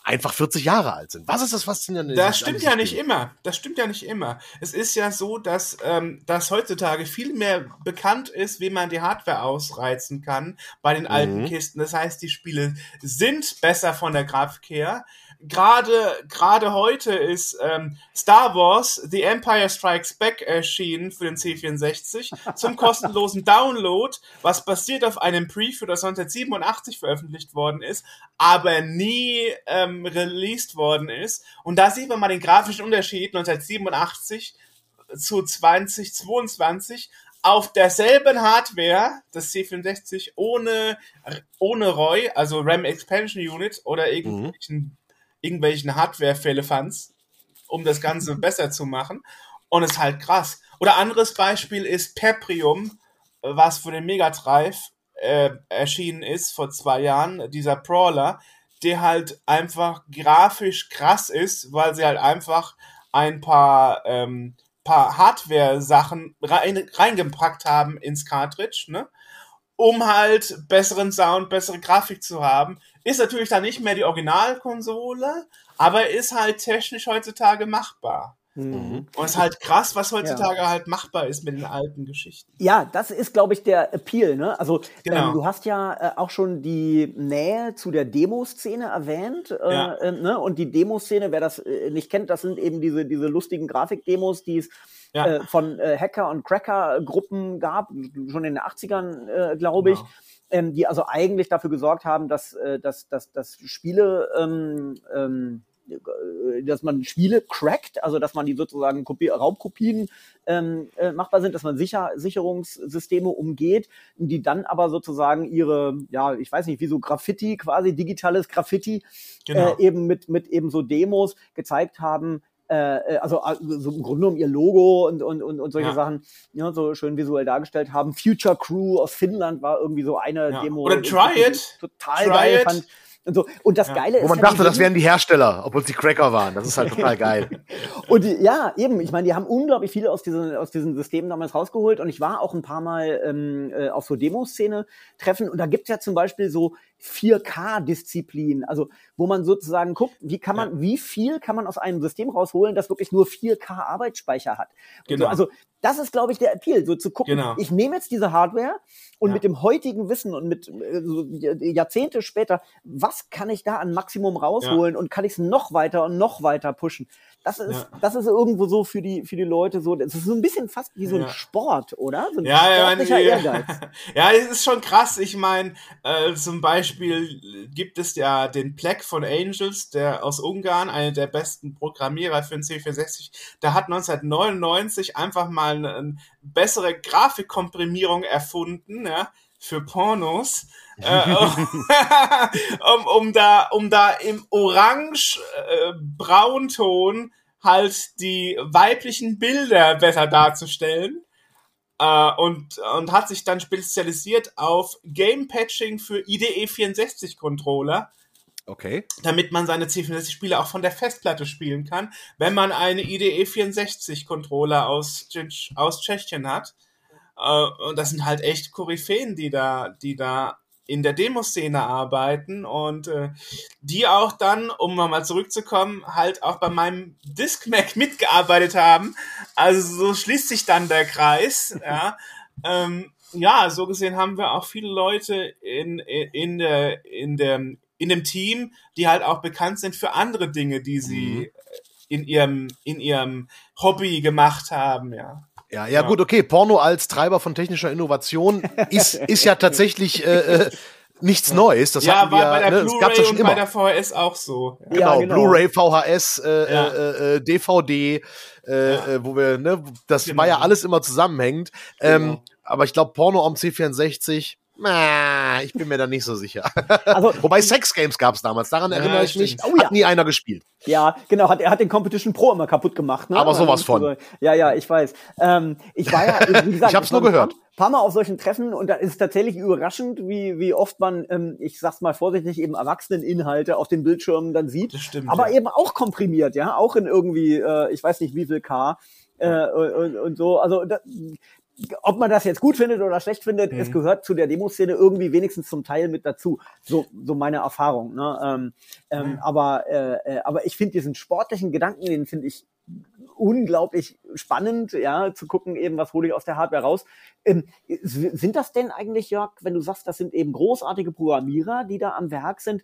einfach 40 Jahre alt sind. Was ist das Faszinierende? Das stimmt ja nicht immer. Das stimmt ja nicht immer. Es ist ja so, dass, ähm, dass heutzutage viel mehr bekannt ist, wie man die Hardware ausreizen kann bei den alten mhm. Kisten. Das heißt, die Spiele sind besser von der Grafik her gerade gerade heute ist ähm, Star Wars The Empire Strikes Back erschienen für den C64 [LAUGHS] zum kostenlosen Download, was basiert auf einem Preview, das 1987 veröffentlicht worden ist, aber nie ähm, released worden ist. Und da sieht man mal den grafischen Unterschied 1987 zu 2022 auf derselben Hardware, das C64 ohne, ohne ROI, also RAM Expansion Unit oder irgendwelchen mhm irgendwelchen Hardware-Fehlefanz, um das Ganze [LAUGHS] besser zu machen. Und es ist halt krass. Oder anderes Beispiel ist Peprium, was für den Mega Drive äh, erschienen ist vor zwei Jahren, dieser Brawler, der halt einfach grafisch krass ist, weil sie halt einfach ein paar, ähm, paar Hardware-Sachen rein, reingepackt haben ins Cartridge, ne? Um halt besseren Sound, bessere Grafik zu haben. Ist natürlich dann nicht mehr die Originalkonsole, aber ist halt technisch heutzutage machbar. Mhm. Und es ist halt krass, was heutzutage ja. halt machbar ist mit den alten Geschichten. Ja, das ist, glaube ich, der Appeal. Ne? Also genau. ähm, du hast ja äh, auch schon die Nähe zu der Demoszene erwähnt. Äh, ja. äh, ne? Und die Demoszene, wer das äh, nicht kennt, das sind eben diese, diese lustigen Grafikdemos, die es ja. äh, von äh, Hacker- und Cracker-Gruppen gab, schon in den 80ern, äh, glaube ich. Genau. Ähm, die also eigentlich dafür gesorgt haben, dass, äh, dass, dass, dass Spiele ähm, ähm, dass man Spiele crackt, also dass man die sozusagen Kopie Raubkopien ähm, äh, machbar sind, dass man Sicher Sicherungssysteme umgeht, die dann aber sozusagen ihre, ja, ich weiß nicht, wie so Graffiti, quasi digitales Graffiti, genau. äh, eben mit, mit eben so Demos gezeigt haben, äh, äh, also, also so im Grunde genommen ihr Logo und, und, und, und solche ja. Sachen ja, so schön visuell dargestellt haben. Future Crew aus Finnland war irgendwie so eine ja. Demo. Oder Try It. Total Try geil it. fand. Und, so. und das Geile ist. Wo man ja, dachte, das wären die Hersteller, obwohl es die Cracker waren. Das ist halt total [LAUGHS] geil. Und die, ja, eben, ich meine, die haben unglaublich viele aus diesen, aus diesen Systemen damals rausgeholt und ich war auch ein paar Mal ähm, äh, auf so Demoszene-Treffen und da gibt's ja zum Beispiel so 4K-Disziplinen, also wo man sozusagen guckt, wie kann man, wie viel kann man aus einem System rausholen, das wirklich nur 4K-Arbeitsspeicher hat. Und Genau. So, also das ist, glaube ich, der Appeal, so zu gucken, Genau. ich nehme jetzt diese Hardware und Ja. mit dem heutigen Wissen und mit äh, so Jahrzehnte später, was kann ich da an Maximum rausholen und kann ich es noch weiter und noch weiter pushen? Das ist, Ja. das ist irgendwo so für die, für die Leute so, das ist so ein bisschen fast wie so ein Ja. Sport, oder? So ein Ja, ja, sportlicher ja, Ehrgeiz. [LAUGHS] ja, es ist schon krass. Ich meine, äh, zum Beispiel gibt es ja den Plek von Angels, der aus Ungarn, einer der besten Programmierer für den C64. Der hat 1999 einfach mal eine, eine bessere Grafikkomprimierung erfunden, ja, für Pornos. Äh, [LAUGHS] um, um da, um da im orange-braunton halt die weiblichen Bilder besser darzustellen äh, und, und hat sich dann spezialisiert auf Game Patching für IDE 64 Controller, Okay. damit man seine C64-Spiele auch von der Festplatte spielen kann, wenn man eine IDE 64 Controller aus, Tschech- aus Tschechien hat. Äh, und das sind halt echt Koryphäen, die da, die da in der Demoszene arbeiten und äh, die auch dann, um mal zurückzukommen, halt auch bei meinem Discmac mitgearbeitet haben. Also so schließt sich dann der Kreis. [LAUGHS] Ja, ähm, ja so gesehen haben wir auch viele Leute in, in, in, der, in, dem, in dem Team, die halt auch bekannt sind für andere Dinge, die sie in ihrem, in ihrem Hobby gemacht haben. Ja. Ja, ja, gut, okay. Porno als Treiber von technischer Innovation [LAUGHS] ist, ist ja tatsächlich äh, äh, nichts Neues. Das ja, hatten wir, war bei der ne, das gab's Blu-ray ja schon und bei immer. der VHS auch so. Ja. Genau, Ja, genau. Blu-ray, VHS, äh, Ja. äh, äh, DVD, äh, äh, wo wir, ne, das Genau. war ja alles immer zusammenhängend. Ähm, Genau. aber ich glaube, Porno am C64, na, ich bin mir da nicht so sicher. [LAUGHS] Also, Wobei Sex-Games gab's damals, daran Ja, erinnere ich mich. Oh ja. Hat nie einer gespielt. Ja, genau, hat, er hat den Competition Pro immer kaputt gemacht. Ne? Aber sowas von. Also, Ja, ja, ich weiß. Ähm, ich war ja, [LAUGHS] wie gesagt, Ich hab's nur ein paar- gehört. paar Mal auf solchen Treffen und da ist es tatsächlich überraschend, wie, wie oft man, ähm, ich sag's mal vorsichtig, eben Erwachseneninhalte auf den Bildschirmen dann sieht. Das stimmt, Aber ja. eben auch komprimiert, ja, auch in irgendwie, äh, ich weiß nicht wie viel K äh, und, und so. Also da, ob man das jetzt gut findet oder schlecht findet, Mhm. es gehört zu der Demoszene irgendwie wenigstens zum Teil mit dazu. So, so meine Erfahrung. Ne? Ähm, ähm, Mhm. aber, äh, äh, aber ich finde diesen sportlichen Gedanken, den finde ich unglaublich spannend, ja, zu gucken eben, was hole ich aus der Hardware raus. Ähm, sind das denn eigentlich, Jörg, wenn du sagst, das sind eben großartige Programmierer, die da am Werk sind,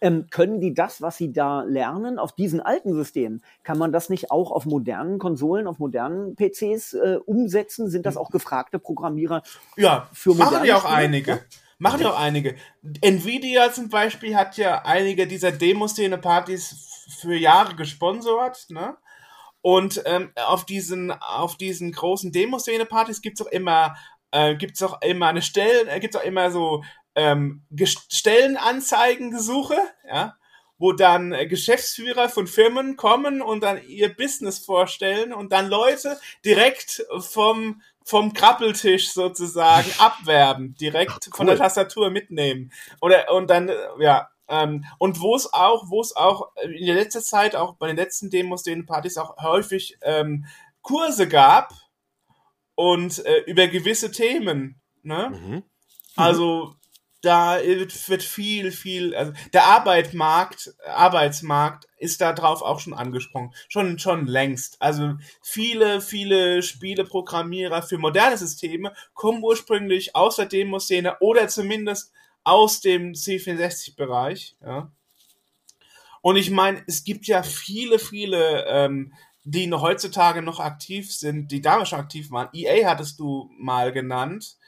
ähm, können die das, was sie da lernen, auf diesen alten Systemen, kann man das nicht auch auf modernen Konsolen, auf modernen PCs äh, umsetzen? Sind das auch gefragte Programmierer? Ja, Für machen moderne ja auch Spiele? einige. Machen ja auch einige. Nvidia zum Beispiel hat ja einige dieser Demoszene-Partys für Jahre gesponsert, ne? Und ähm, auf diesen, auf diesen großen Demoszene-Partys gibt's auch immer, äh, gibt's auch immer eine Stellen, äh, gibt's auch immer so ähm, Ges- Stellenanzeigengesuche, ja, wo dann äh, Geschäftsführer von Firmen kommen und dann ihr Business vorstellen und dann Leute direkt vom vom Krabbeltisch sozusagen [LAUGHS] abwerben, direkt Ach, von der cool. Tastatur mitnehmen. Oder und dann, äh, ja, ähm, und wo es auch, wo es auch äh, in der letzten Zeit, auch bei den letzten Demos, den Partys auch häufig ähm, Kurse gab und äh, über gewisse Themen, ne? Mhm. Also da wird viel, viel, also der Arbeitsmarkt, Arbeitsmarkt ist da drauf auch schon angesprungen. Schon, schon längst. Also viele, viele Spieleprogrammierer für moderne Systeme kommen ursprünglich aus der Demoszene oder zumindest aus dem C64-Bereich, ja. Und ich meine, es gibt ja viele, viele, ähm, die heutzutage noch aktiv sind, die damals schon aktiv waren. EA hattest du mal genannt.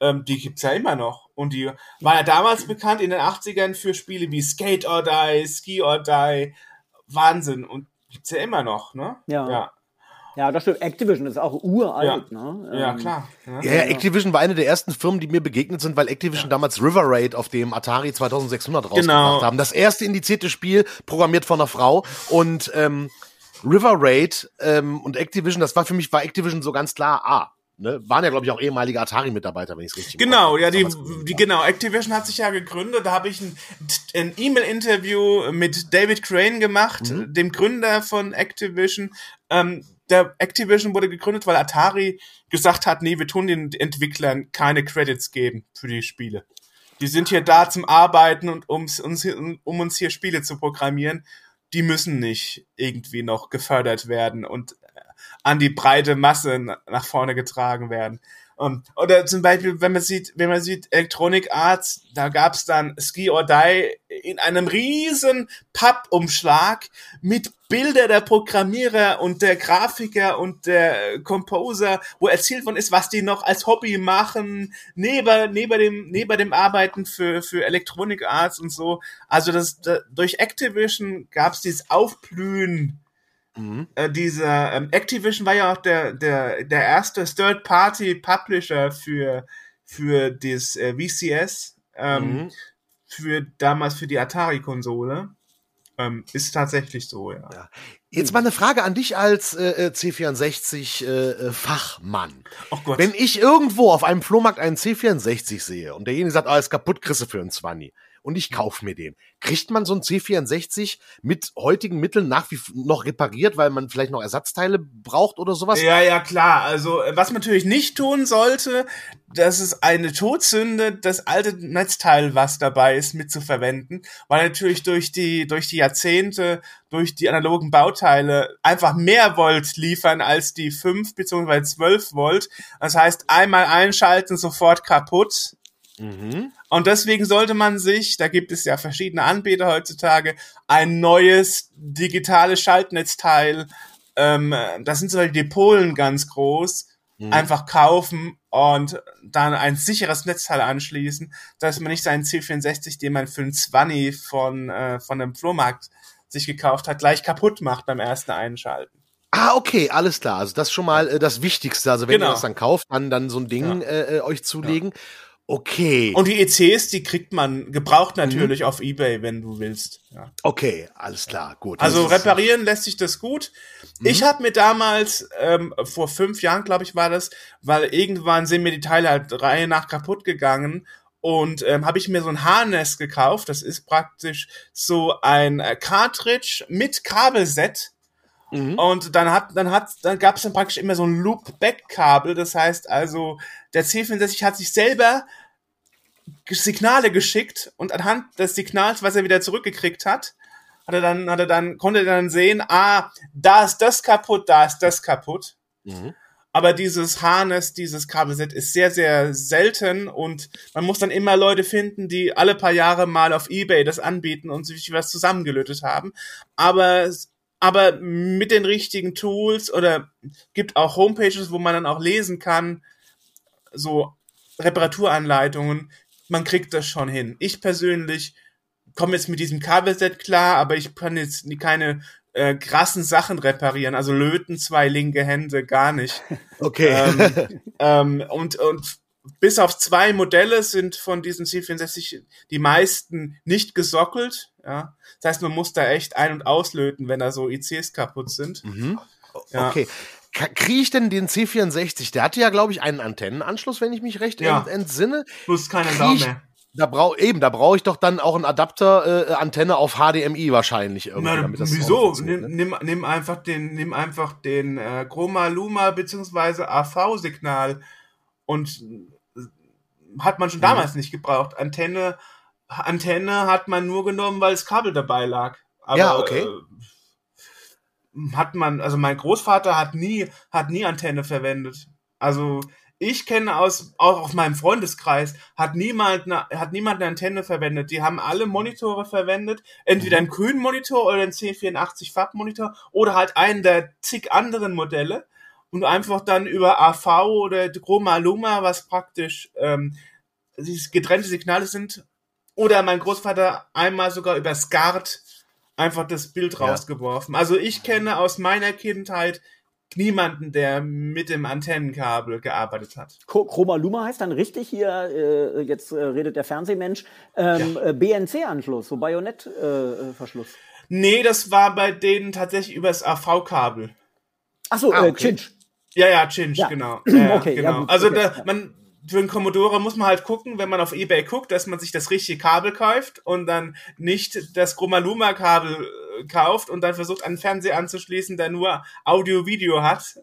Ähm, die gibt's ja immer noch. Und die war ja damals bekannt in den 80ern für Spiele wie Skate or Die, Ski or Die. Wahnsinn. Und gibt's ja immer noch, ne? Ja. Ja, Ja, das stimmt. Activision ist auch uralt, ne? ja Ähm, klar. Ja. Ja, ja, Activision war eine der ersten Firmen, die mir begegnet sind, weil Activision damals River Raid auf dem Atari 2600 rausgebracht Genau. haben. Das erste indizierte Spiel, programmiert von einer Frau. Und ähm, River Raid ähm, und Activision, das war für mich, war Activision so ganz klar, ah, Ne? Waren ja, glaube ich, auch ehemalige Atari-Mitarbeiter, wenn ich es richtig Genau, ja, die, die, genau, Activision hat sich ja gegründet. Da habe ich ein, ein E-Mail-Interview mit David Crane gemacht, mhm. dem Gründer von Activision. Ähm, der Activision wurde gegründet, weil Atari gesagt hat, nee, wir tun den Entwicklern keine Credits geben für die Spiele. Die sind hier da zum Arbeiten und ums, uns, um uns hier Spiele zu programmieren. Die müssen nicht irgendwie noch gefördert werden und an die breite Masse nach vorne getragen werden. Um, oder zum Beispiel, wenn man sieht, wenn man sieht Electronic Arts, da gab's dann Ski or Die in einem riesen Pappumschlag mit Bilder der Programmierer und der Grafiker und der Composer, wo erzählt worden ist, was die noch als Hobby machen, neben, neben dem, neben dem Arbeiten für, für Electronic Arts und so. Also das, das durch Activision gab's dieses Aufblühen Mhm. Äh, dieser ähm, Activision war ja auch der, der, der erste Third-Party-Publisher für, für das äh, VCS, ähm, mhm. für damals für die Atari-Konsole. Ähm, ist tatsächlich so, ja. ja. Jetzt mal eine Frage an dich als äh, C64-Fachmann. Äh, oh. Wenn ich irgendwo auf einem Flohmarkt einen C64 sehe und derjenige sagt, ah, ist kaputt, kriegst du für einen 20 und ich kaufe mir den. Kriegt man so ein C64 mit heutigen Mitteln nach wie noch repariert, weil man vielleicht noch Ersatzteile braucht oder sowas? Ja, ja, klar. Also, äh, was man natürlich nicht tun sollte, das ist eine Todsünde, das alte Netzteil, was dabei ist, mitzuverwenden, weil natürlich durch die, durch die Jahrzehnte, durch die analogen Bauteile einfach mehr Volt liefern als die 5 bzw. 12 Volt. Das heißt, einmal einschalten, sofort kaputt. Mhm. Und deswegen sollte man sich, da gibt es ja verschiedene Anbieter heutzutage, ein neues digitales Schaltnetzteil, ähm, das sind so die Polen ganz groß, mhm. einfach kaufen und dann ein sicheres Netzteil anschließen, dass man nicht seinen C64, den man für einen 20 von, äh, von einem Flohmarkt sich gekauft hat, gleich kaputt macht beim ersten Einschalten. Ah, okay, alles klar. Also das ist schon mal äh, das Wichtigste. Also wenn genau. ihr das dann kauft, dann, dann so ein Ding ja. äh, äh euch zulegen. Ja. Okay. Und die ECs, die kriegt man gebraucht natürlich mhm. auf Ebay, wenn du willst. Ja. Okay, alles klar, gut. Also reparieren lässt sich das gut. Mhm. Ich habe mir damals, ähm, vor fünf Jahren, glaube ich, war das, weil irgendwann sind mir die Teile halt Reihe nach kaputt gegangen und ähm, habe ich mir so ein Harness gekauft. Das ist praktisch so ein äh, Cartridge mit Kabelset. Mhm. Und dann hat, dann hat, dann gab es dann praktisch immer so ein Loop-Back-Kabel. Das heißt also, der C64 hat sich selber Signale geschickt und anhand des Signals, was er wieder zurückgekriegt hat, hat er dann, hat er dann, konnte er dann sehen, ah, da ist das kaputt, da ist das kaputt. Mhm. Aber dieses Harness, dieses Kabelset ist sehr, sehr selten und man muss dann immer Leute finden, die alle paar Jahre mal auf Ebay das anbieten und sich was zusammengelötet haben. Aber, aber mit den richtigen Tools oder gibt auch Homepages, wo man dann auch lesen kann, so Reparaturanleitungen, man kriegt das schon hin. Ich persönlich komme jetzt mit diesem Kabelset klar, aber ich kann jetzt keine äh, krassen Sachen reparieren, also löten zwei linke Hände gar nicht. [LAUGHS] Okay. Ähm, ähm, und, und bis auf zwei Modelle sind von diesen C64 die meisten nicht gesockelt. Ja. Das heißt, man muss da echt ein- und auslöten, wenn da so ICs kaputt sind. Mhm. Ja. Okay kriege ich denn den C64? Der hatte ja, glaube ich, einen Antennenanschluss, wenn ich mich recht ja. entsinne. Plus keine Sau mehr. Da brauch, eben, da brauche ich doch dann auch einen Adapter, äh, Antenne auf HDMI wahrscheinlich irgendwie. Na, damit das wieso? Nimm, ne? nimm, nimm einfach den, nimm einfach den äh, Chroma Luma beziehungsweise AV-Signal und äh, hat man schon mhm. damals nicht gebraucht. Antenne, Antenne hat man nur genommen, weil das Kabel dabei lag. Aber, ja, okay. Äh, hat man, also mein Großvater hat nie, hat nie Antenne verwendet. Also ich kenne aus, auch aus meinem Freundeskreis, hat niemand, eine, hat niemand eine Antenne verwendet. Die haben alle Monitore verwendet, entweder einen grünen Monitor oder einen C84 Farbmonitor oder halt einen der zig anderen Modelle und einfach dann über AV oder Chroma Luma, was praktisch ähm, getrennte Signale sind. Oder mein Großvater einmal sogar über SCART einfach das Bild ja. rausgeworfen. Also ich kenne aus meiner Kindheit niemanden, der mit dem Antennenkabel gearbeitet hat. Chroma Luma heißt dann richtig hier, äh, jetzt äh, redet der Fernsehmensch, ähm, ja. Äh, BNC-Anschluss, so Bajonettverschluss. Äh, nee, das war bei denen tatsächlich übers AV-Kabel. Achso, ah, äh, okay. Cinch. Ja, ja, Chinch, Ja. genau. [CLEARS THROAT] Ja, Okay, ja, genau. gut, also okay, da, ja. man für einen Commodore muss man halt gucken, wenn man auf eBay guckt, dass man sich das richtige Kabel kauft und dann nicht das Chromaluma-Kabel äh, kauft und dann versucht, einen Fernseher anzuschließen, der nur Audio-Video hat.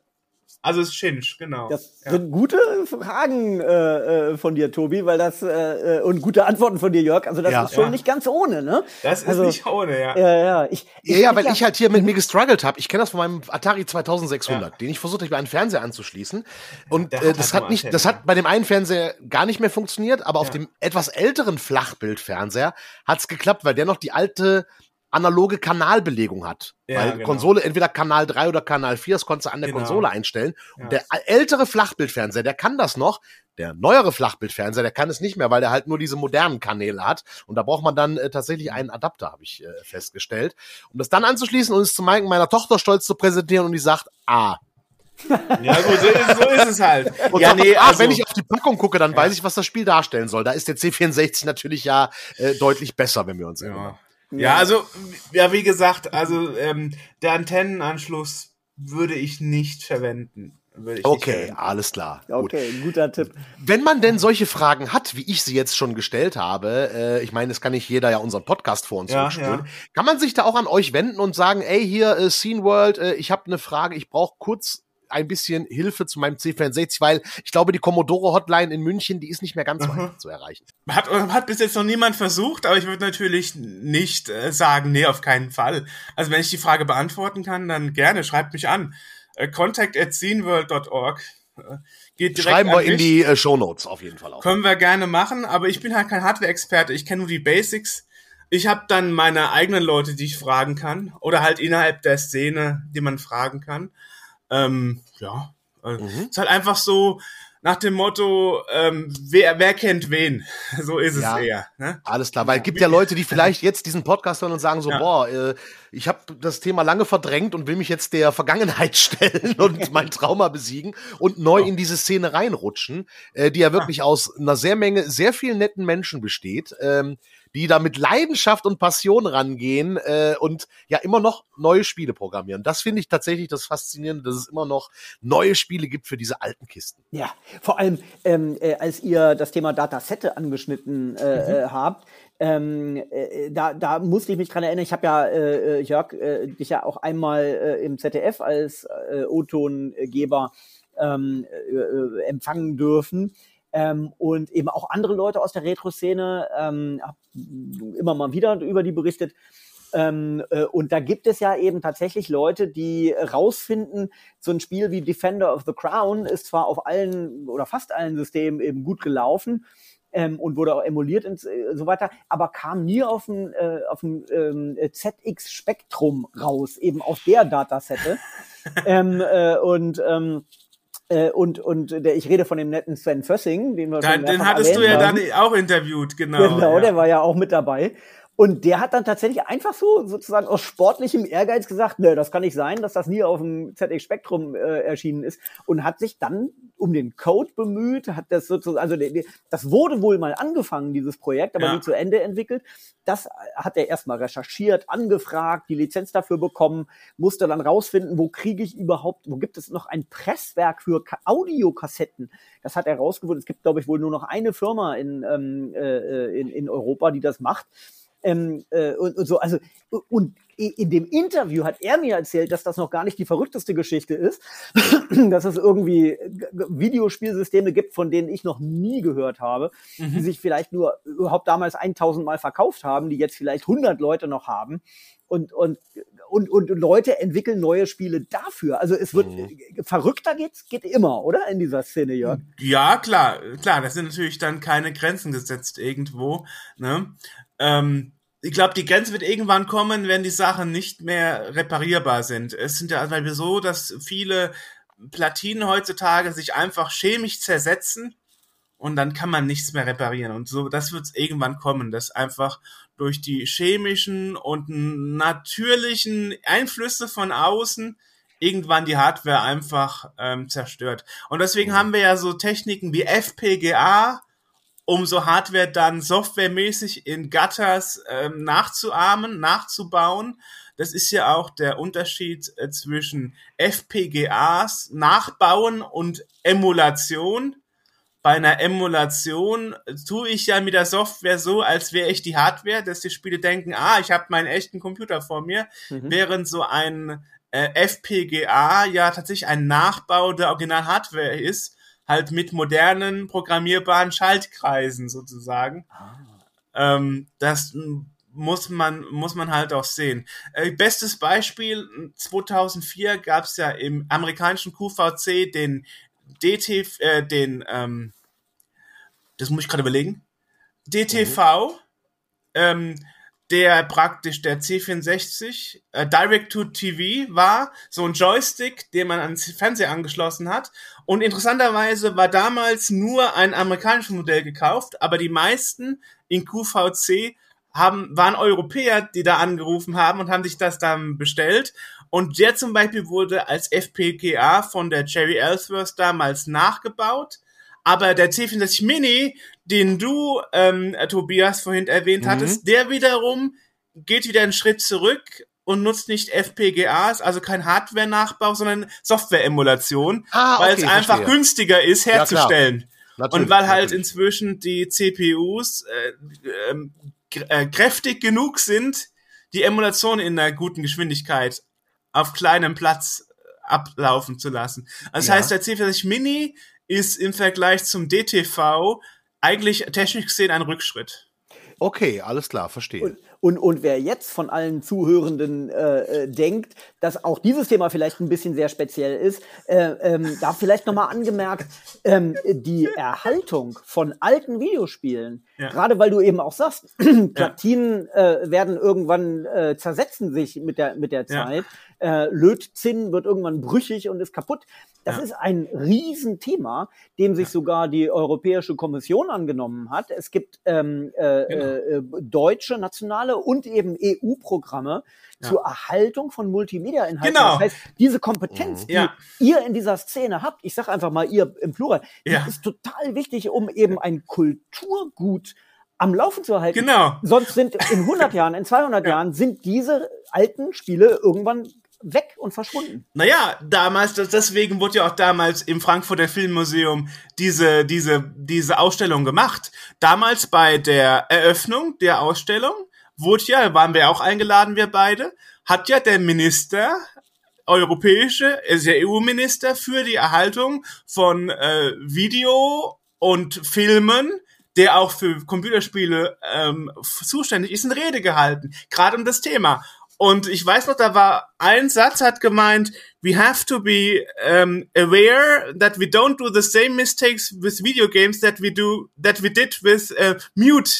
Also ist Chinch, genau. Das ja. sind gute Fragen äh, äh, von dir, Tobi, weil das äh, äh, und gute Antworten von dir, Jörg. Also das Ja. ist schon Ja. nicht ganz ohne, ne? das ist also, nicht ohne, ja. Ja, ja. Ich, Ja, ja, weil ich halt hier mit mir gestruggelt habe. Ich kenne das von meinem Atari 2600, Ja. den ich versucht habe, einen Fernseher anzuschließen. Und äh, hat das halt hat nur nicht, das hat bei dem einen Fernseher gar nicht mehr funktioniert, aber auf dem etwas älteren Flachbildfernseher hat's geklappt, weil der noch die alte analoge Kanalbelegung hat. Ja, weil genau. Konsole entweder Kanal 3 oder Kanal 4, das konntest du an der Genau. Konsole einstellen. Ja. Und der ältere Flachbildfernseher, der kann das noch. Der neuere Flachbildfernseher, der kann es nicht mehr, weil der halt nur diese modernen Kanäle hat. Und da braucht man dann äh, tatsächlich einen Adapter, habe ich äh, festgestellt. Um das dann anzuschließen und es zu Mike, meiner Tochter stolz zu präsentieren und die sagt, ah. [LAUGHS] Ja, gut, so ist, so ist es halt. Und ja, sagt, nee, ach, also, wenn ich auf die Packung gucke, dann weiß ich, was das Spiel darstellen soll. Da ist der C64 natürlich ja äh, deutlich besser, wenn wir uns erinnern. ja. Ja, also, ja, wie gesagt, also ähm, der Antennenanschluss würde ich nicht verwenden. Würde ich nicht Okay, verwenden. alles klar. Gut. Okay, guter Tipp. Wenn man denn solche Fragen hat, wie ich sie jetzt schon gestellt habe, äh, ich meine, es kann nicht jeder ja unseren Podcast vor uns Ja, ja. kann man sich da auch an euch wenden und sagen, ey, hier, äh, Scene World, äh, ich habe eine Frage, ich brauche kurz ein bisschen Hilfe zu meinem C64, weil ich glaube, die Commodore Hotline in München, die ist nicht mehr ganz so einfach zu erreichen. Hat, hat bis jetzt noch niemand versucht, aber ich würde natürlich nicht äh, sagen, nee, auf keinen Fall. Also wenn ich die Frage beantworten kann, dann gerne, schreibt mich an. Äh, contact at sceneworld.org. Äh, geht direkt Schreiben wir in die äh, Shownotes auf jeden Fall auch. Können wir gerne machen, aber ich bin halt kein Hardware-Experte. Ich kenne nur die Basics. Ich habe dann meine eigenen Leute, die ich fragen kann. Oder halt innerhalb der Szene, die man fragen kann. Ähm, ja, äh, Mhm. ist halt einfach so nach dem Motto, ähm, wer, wer kennt wen? [LAUGHS] So ist es Ja. eher. Ne? Alles klar, weil es gibt ja Leute, die vielleicht jetzt diesen Podcast hören und sagen so, Ja. boah, äh, ich habe das Thema lange verdrängt und will mich jetzt der Vergangenheit [LAUGHS] stellen und [LAUGHS] mein Trauma besiegen und neu in diese Szene reinrutschen, äh, die ja wirklich aus einer sehr Menge, sehr vielen netten Menschen besteht, ähm, die da mit Leidenschaft und Passion rangehen äh, und ja immer noch neue Spiele programmieren. Das finde ich tatsächlich das Faszinierende, dass es immer noch neue Spiele gibt für diese alten Kisten. Ja, vor allem, ähm, äh, als ihr das Thema Datasette angeschnitten äh, äh, habt, ähm, äh, da, da musste ich mich dran erinnern, ich habe ja, äh, äh, Jörg, äh, dich ja auch einmal äh, im ZDF als äh, O-Tongeber ähm, äh, äh, empfangen dürfen. Ähm, und eben auch andere Leute aus der Retro-Szene, ähm, immer mal wieder über die berichtet. Ähm, äh, und da gibt es ja eben tatsächlich Leute, die rausfinden, so ein Spiel wie Defender of the Crown ist zwar auf allen oder fast allen Systemen eben gut gelaufen ähm, und wurde auch emuliert und äh, so weiter, aber kam nie auf ein, äh, auf ein ähm, ZX Spektrum raus, eben auf der Datasette. [LAUGHS] ähm, äh, und ähm, äh, und und der, ich rede von dem netten Sven Fössing, den wir Da, den hattest du ja erwähnt dann haben. auch interviewt, genau. Genau, ja. der war ja auch mit dabei. Und der hat dann tatsächlich einfach so sozusagen aus sportlichem Ehrgeiz gesagt, ne, das kann nicht sein, dass das nie auf dem ZX Spektrum äh, erschienen ist und hat sich dann um den Code bemüht, hat das sozusagen, also das wurde wohl mal angefangen, dieses Projekt, aber Ja. nie zu Ende entwickelt. Das hat er erstmal recherchiert, angefragt, die Lizenz dafür bekommen, musste dann rausfinden, wo kriege ich überhaupt, wo gibt es noch ein Presswerk für Ka Audiokassetten? Das hat er rausgefunden. Es gibt, glaube ich, wohl nur noch eine Firma in, ähm, äh, in, in Europa, die das macht. Ähm, äh, und, und so, also, und in dem Interview hat er mir erzählt, dass das noch gar nicht die verrückteste Geschichte ist, [CLEARS THROAT] dass es irgendwie Videospielsysteme gibt, von denen ich noch nie gehört habe, die sich vielleicht nur überhaupt damals 1000 Mal verkauft haben, die jetzt vielleicht 100 Leute noch haben. Und, und, und, und Leute entwickeln neue Spiele dafür. Also es wird verrückter geht's, geht immer, oder? In dieser Szene, Jörg. Ja, klar, klar, das sind natürlich dann keine Grenzen gesetzt irgendwo. Ne? Ähm, ich glaube, die Grenze wird irgendwann kommen, wenn die Sachen nicht mehr reparierbar sind. Es sind ja weil wir so, dass viele Platinen heutzutage sich einfach chemisch zersetzen und dann kann man nichts mehr reparieren. Und so, das wird irgendwann kommen, dass einfach durch die chemischen und natürlichen Einflüsse von außen irgendwann die Hardware einfach ähm, zerstört. Und deswegen haben wir ja so Techniken wie FPGA, um so Hardware dann softwaremäßig in Gutters ähm, nachzuahmen, nachzubauen, das ist ja auch der Unterschied äh, zwischen FPGAs, Nachbauen und Emulation. Bei einer Emulation tue ich ja mit der Software so, als wäre ich die Hardware, dass die Spiele denken, ah, ich habe meinen echten Computer vor mir, mhm. während so ein äh, FPGA ja tatsächlich ein Nachbau der Original-Hardware ist, halt mit modernen programmierbaren Schaltkreisen sozusagen. Ah. Ähm, das muss man, muss man halt auch sehen. Äh, bestes Beispiel, 2004 gab es ja im amerikanischen QVC den DT, äh, den, ähm, das muss ich gerade überlegen, DTV, mhm. ähm, der praktisch der C64 äh, Direct to TV war, so ein Joystick, den man ans Fernseher angeschlossen hat. Und interessanterweise war damals nur ein amerikanisches Modell gekauft, aber die meisten in QVC haben, waren Europäer, die da angerufen haben und haben sich das dann bestellt. Und der zum Beispiel wurde als FPGA von der Jerry Ellsworth damals nachgebaut. Aber der C64 Mini, den du, ähm, Tobias, vorhin erwähnt mhm. hattest, der wiederum geht wieder einen Schritt zurück und nutzt nicht FPGAs, also kein Hardware-Nachbau, sondern Software-Emulation, ah, okay, weil es einfach verstehe. günstiger ist herzustellen. Ja, und weil halt natürlich. inzwischen die CPUs äh, ähm, äh, kräftig genug sind, die Emulation in einer guten Geschwindigkeit auf kleinem Platz ablaufen zu lassen. Also das ja. heißt, der C40 Mini ist im Vergleich zum DTV eigentlich technisch gesehen ein Rückschritt. Okay, alles klar, verstehe. Und, und, und wer jetzt von allen Zuhörenden äh, äh, denkt, dass auch dieses Thema vielleicht ein bisschen sehr speziell ist, äh, ähm, da vielleicht nochmal angemerkt, ähm, die Erhaltung von alten Videospielen, ja. gerade weil du eben auch sagst, [CLEARS THROAT] Platinen äh, werden irgendwann äh, zersetzen sich mit der, mit der Zeit. Ja äh, Lötzinn wird irgendwann brüchig und ist kaputt. Das ja. ist ein Riesenthema, dem sich sogar die Europäische Kommission angenommen hat. Es gibt ähm, äh, genau. äh, deutsche, nationale und eben EU-Programme ja. zur Erhaltung von Multimedia-Inhalten. Genau. Das heißt, diese Kompetenz, mhm. die ja. ihr in dieser Szene habt, ich sage einfach mal ihr im Plural, ja. ist total wichtig, um eben ein Kulturgut am Laufen zu erhalten. Genau. Sonst sind in 100 [LAUGHS] Jahren, in 200 Jahren sind diese alten Spiele irgendwann weg und verschwunden. Naja, damals, deswegen wurde ja auch damals im Frankfurter Filmmuseum diese, diese, diese Ausstellung gemacht. Damals bei der Eröffnung der Ausstellung wurde ja, waren wir auch eingeladen, wir beide, hat ja der Minister europäische, also der EU-Minister für die Erhaltung von äh, Video und Filmen, der auch für Computerspiele ähm, zuständig ist, eine Rede gehalten, gerade um das Thema. Und ich weiß noch, da war ein Satz hat gemeint, we have to be um, aware that we don't do the same mistakes with video games that we do that we did with uh, mute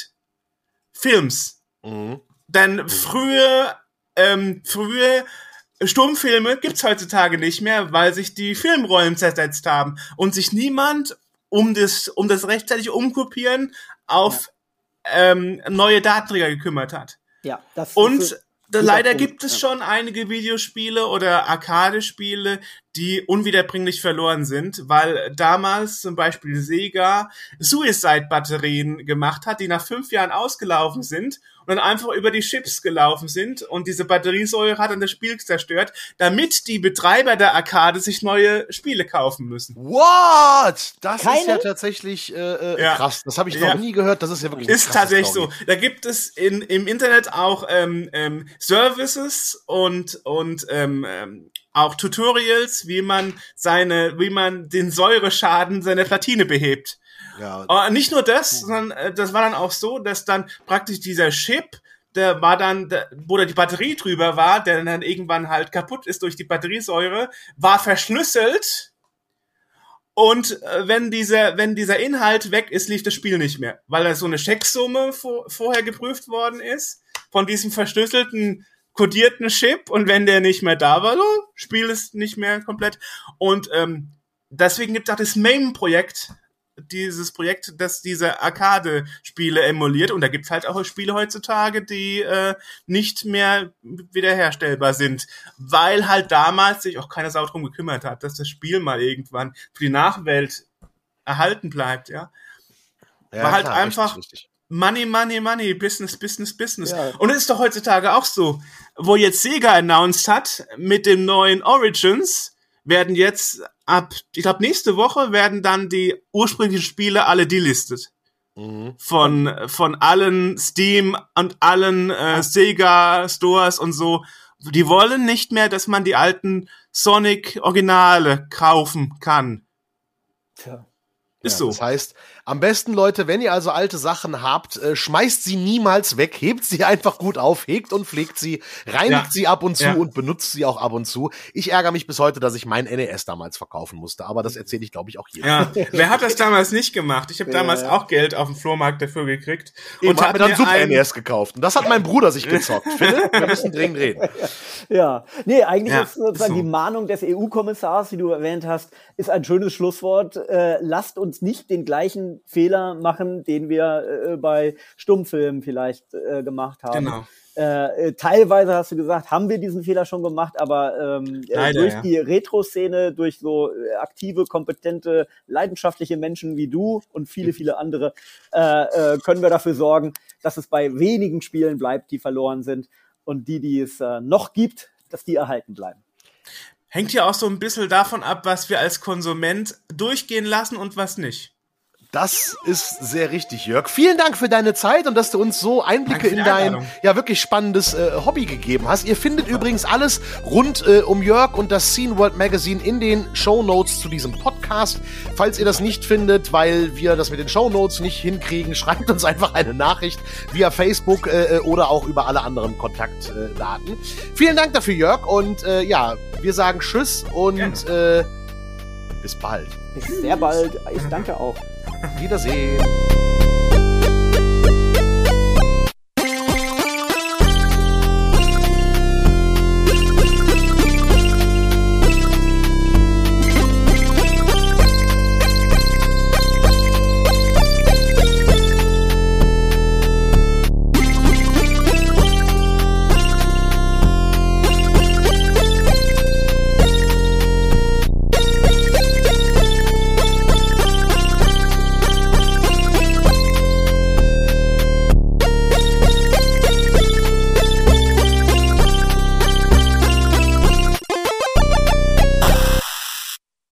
films. Mhm. Denn mhm. frühe ähm, frühe Stummfilme gibt's heutzutage nicht mehr, weil sich die Filmrollen zersetzt haben und sich niemand um das um das rechtzeitig umkopieren auf ja. ähm, neue Datenträger gekümmert hat. Ja, das und Leider gibt es schon einige Videospiele oder Arcade-Spiele, die unwiederbringlich verloren sind, weil damals zum Beispiel Sega Suicide-Batterien gemacht hat, die nach fünf Jahren ausgelaufen sind und dann einfach über die Chips gelaufen sind und diese Batteriesäure hat dann das Spiel zerstört, damit die Betreiber der Arcade sich neue Spiele kaufen müssen. What? Das Keine? ist ja tatsächlich äh, äh, ja. krass. Das habe ich noch nie gehört. Das ist ja wirklich ist tatsächlich Story. so. Da gibt es in, im Internet auch ähm, ähm, Services und und ähm, ähm auch Tutorials, wie man seine, wie man den Säureschaden seiner Platine behebt. Ja. Aber nicht nur das, sondern äh, das war dann auch so, dass dann praktisch dieser Chip, der war dann, der, wo da die Batterie drüber war, der dann irgendwann halt kaputt ist durch die Batteriesäure, war verschlüsselt. Und äh, wenn dieser, wenn dieser Inhalt weg ist, lief das Spiel nicht mehr, weil da so eine Schecksumme vor, vorher geprüft worden ist von diesem verschlüsselten kodierten Chip und wenn der nicht mehr da war, so, Spiel ist nicht mehr komplett. Und ähm, deswegen gibt es auch das MAME-Projekt, dieses Projekt, das diese Arcade-Spiele emuliert. Und da gibt's halt auch Spiele heutzutage, die äh, nicht mehr wiederherstellbar sind, weil halt damals sich auch keine Sau drum gekümmert hat, dass das Spiel mal irgendwann für die Nachwelt erhalten bleibt, ja. ja War halt klar, einfach, richtig, richtig. Money, Money, Money, Business, Business, Business. Ja. Und es ist doch heutzutage auch so, wo jetzt Sega announced hat, mit dem neuen Origins werden jetzt ab, ich glaube nächste Woche werden dann die ursprünglichen Spiele alle delistet. Mhm. Von, von allen Steam und allen äh, Sega Stores und so. Die wollen nicht mehr, dass man die alten Sonic Originale kaufen kann. Tja. Ist ja, so. Das heißt, am besten, Leute, wenn ihr also alte Sachen habt, äh, schmeißt sie niemals weg, hebt sie [LAUGHS] einfach gut auf, hegt und pflegt sie, reinigt ja. sie ab und zu ja. und benutzt sie auch ab und zu. Ich ärgere mich bis heute, dass ich mein NES damals verkaufen musste, aber das erzähle ich, glaube ich, auch hier. Ja, [LAUGHS] wer hat das damals nicht gemacht? Ich habe damals auch Geld auf dem Flohmarkt dafür gekriegt Eben, und habe mir dann Super NES gekauft. Und das hat mein Bruder sich gezockt. [LAUGHS] Philipp, wir müssen dringend reden. Ja, nee, eigentlich ist sozusagen so. die Mahnung des EU-Kommissars, wie du erwähnt hast, ist ein schönes Schlusswort. Äh, lasst uns nicht den gleichen Fehler machen, den wir äh, bei Stummfilmen vielleicht äh, gemacht haben. Genau. Äh, äh teilweise hast du gesagt, haben wir diesen Fehler schon gemacht, aber ähm, äh, Leider, durch ja. die Retro-Szene, durch so äh, aktive, kompetente, leidenschaftliche Menschen wie du und viele, viele andere, äh, äh, können wir dafür sorgen, dass es bei wenigen Spielen bleibt, die verloren sind und die, die es äh, noch gibt, dass die erhalten bleiben hängt ja auch so ein bisschen davon ab, was wir als Konsument durchgehen lassen und was nicht. Das ist sehr richtig, Jörg. Vielen Dank für deine Zeit und dass du uns so Einblicke in dein ja wirklich spannendes äh, Hobby gegeben hast. Ihr findet übrigens alles rund äh, um Jörg und das Scene World Magazine in den Show Notes zu diesem Podcast. Falls ihr das nicht findet, weil wir das mit den Show Notes nicht hinkriegen, [LAUGHS] schreibt uns einfach eine Nachricht via Facebook äh, äh oder auch über alle anderen Kontaktdaten. Vielen Dank dafür, Jörg. Und äh, ja, wir sagen Tschüss und äh, bis bald. Bis sehr bald. Ich danke auch. Wiedersehen.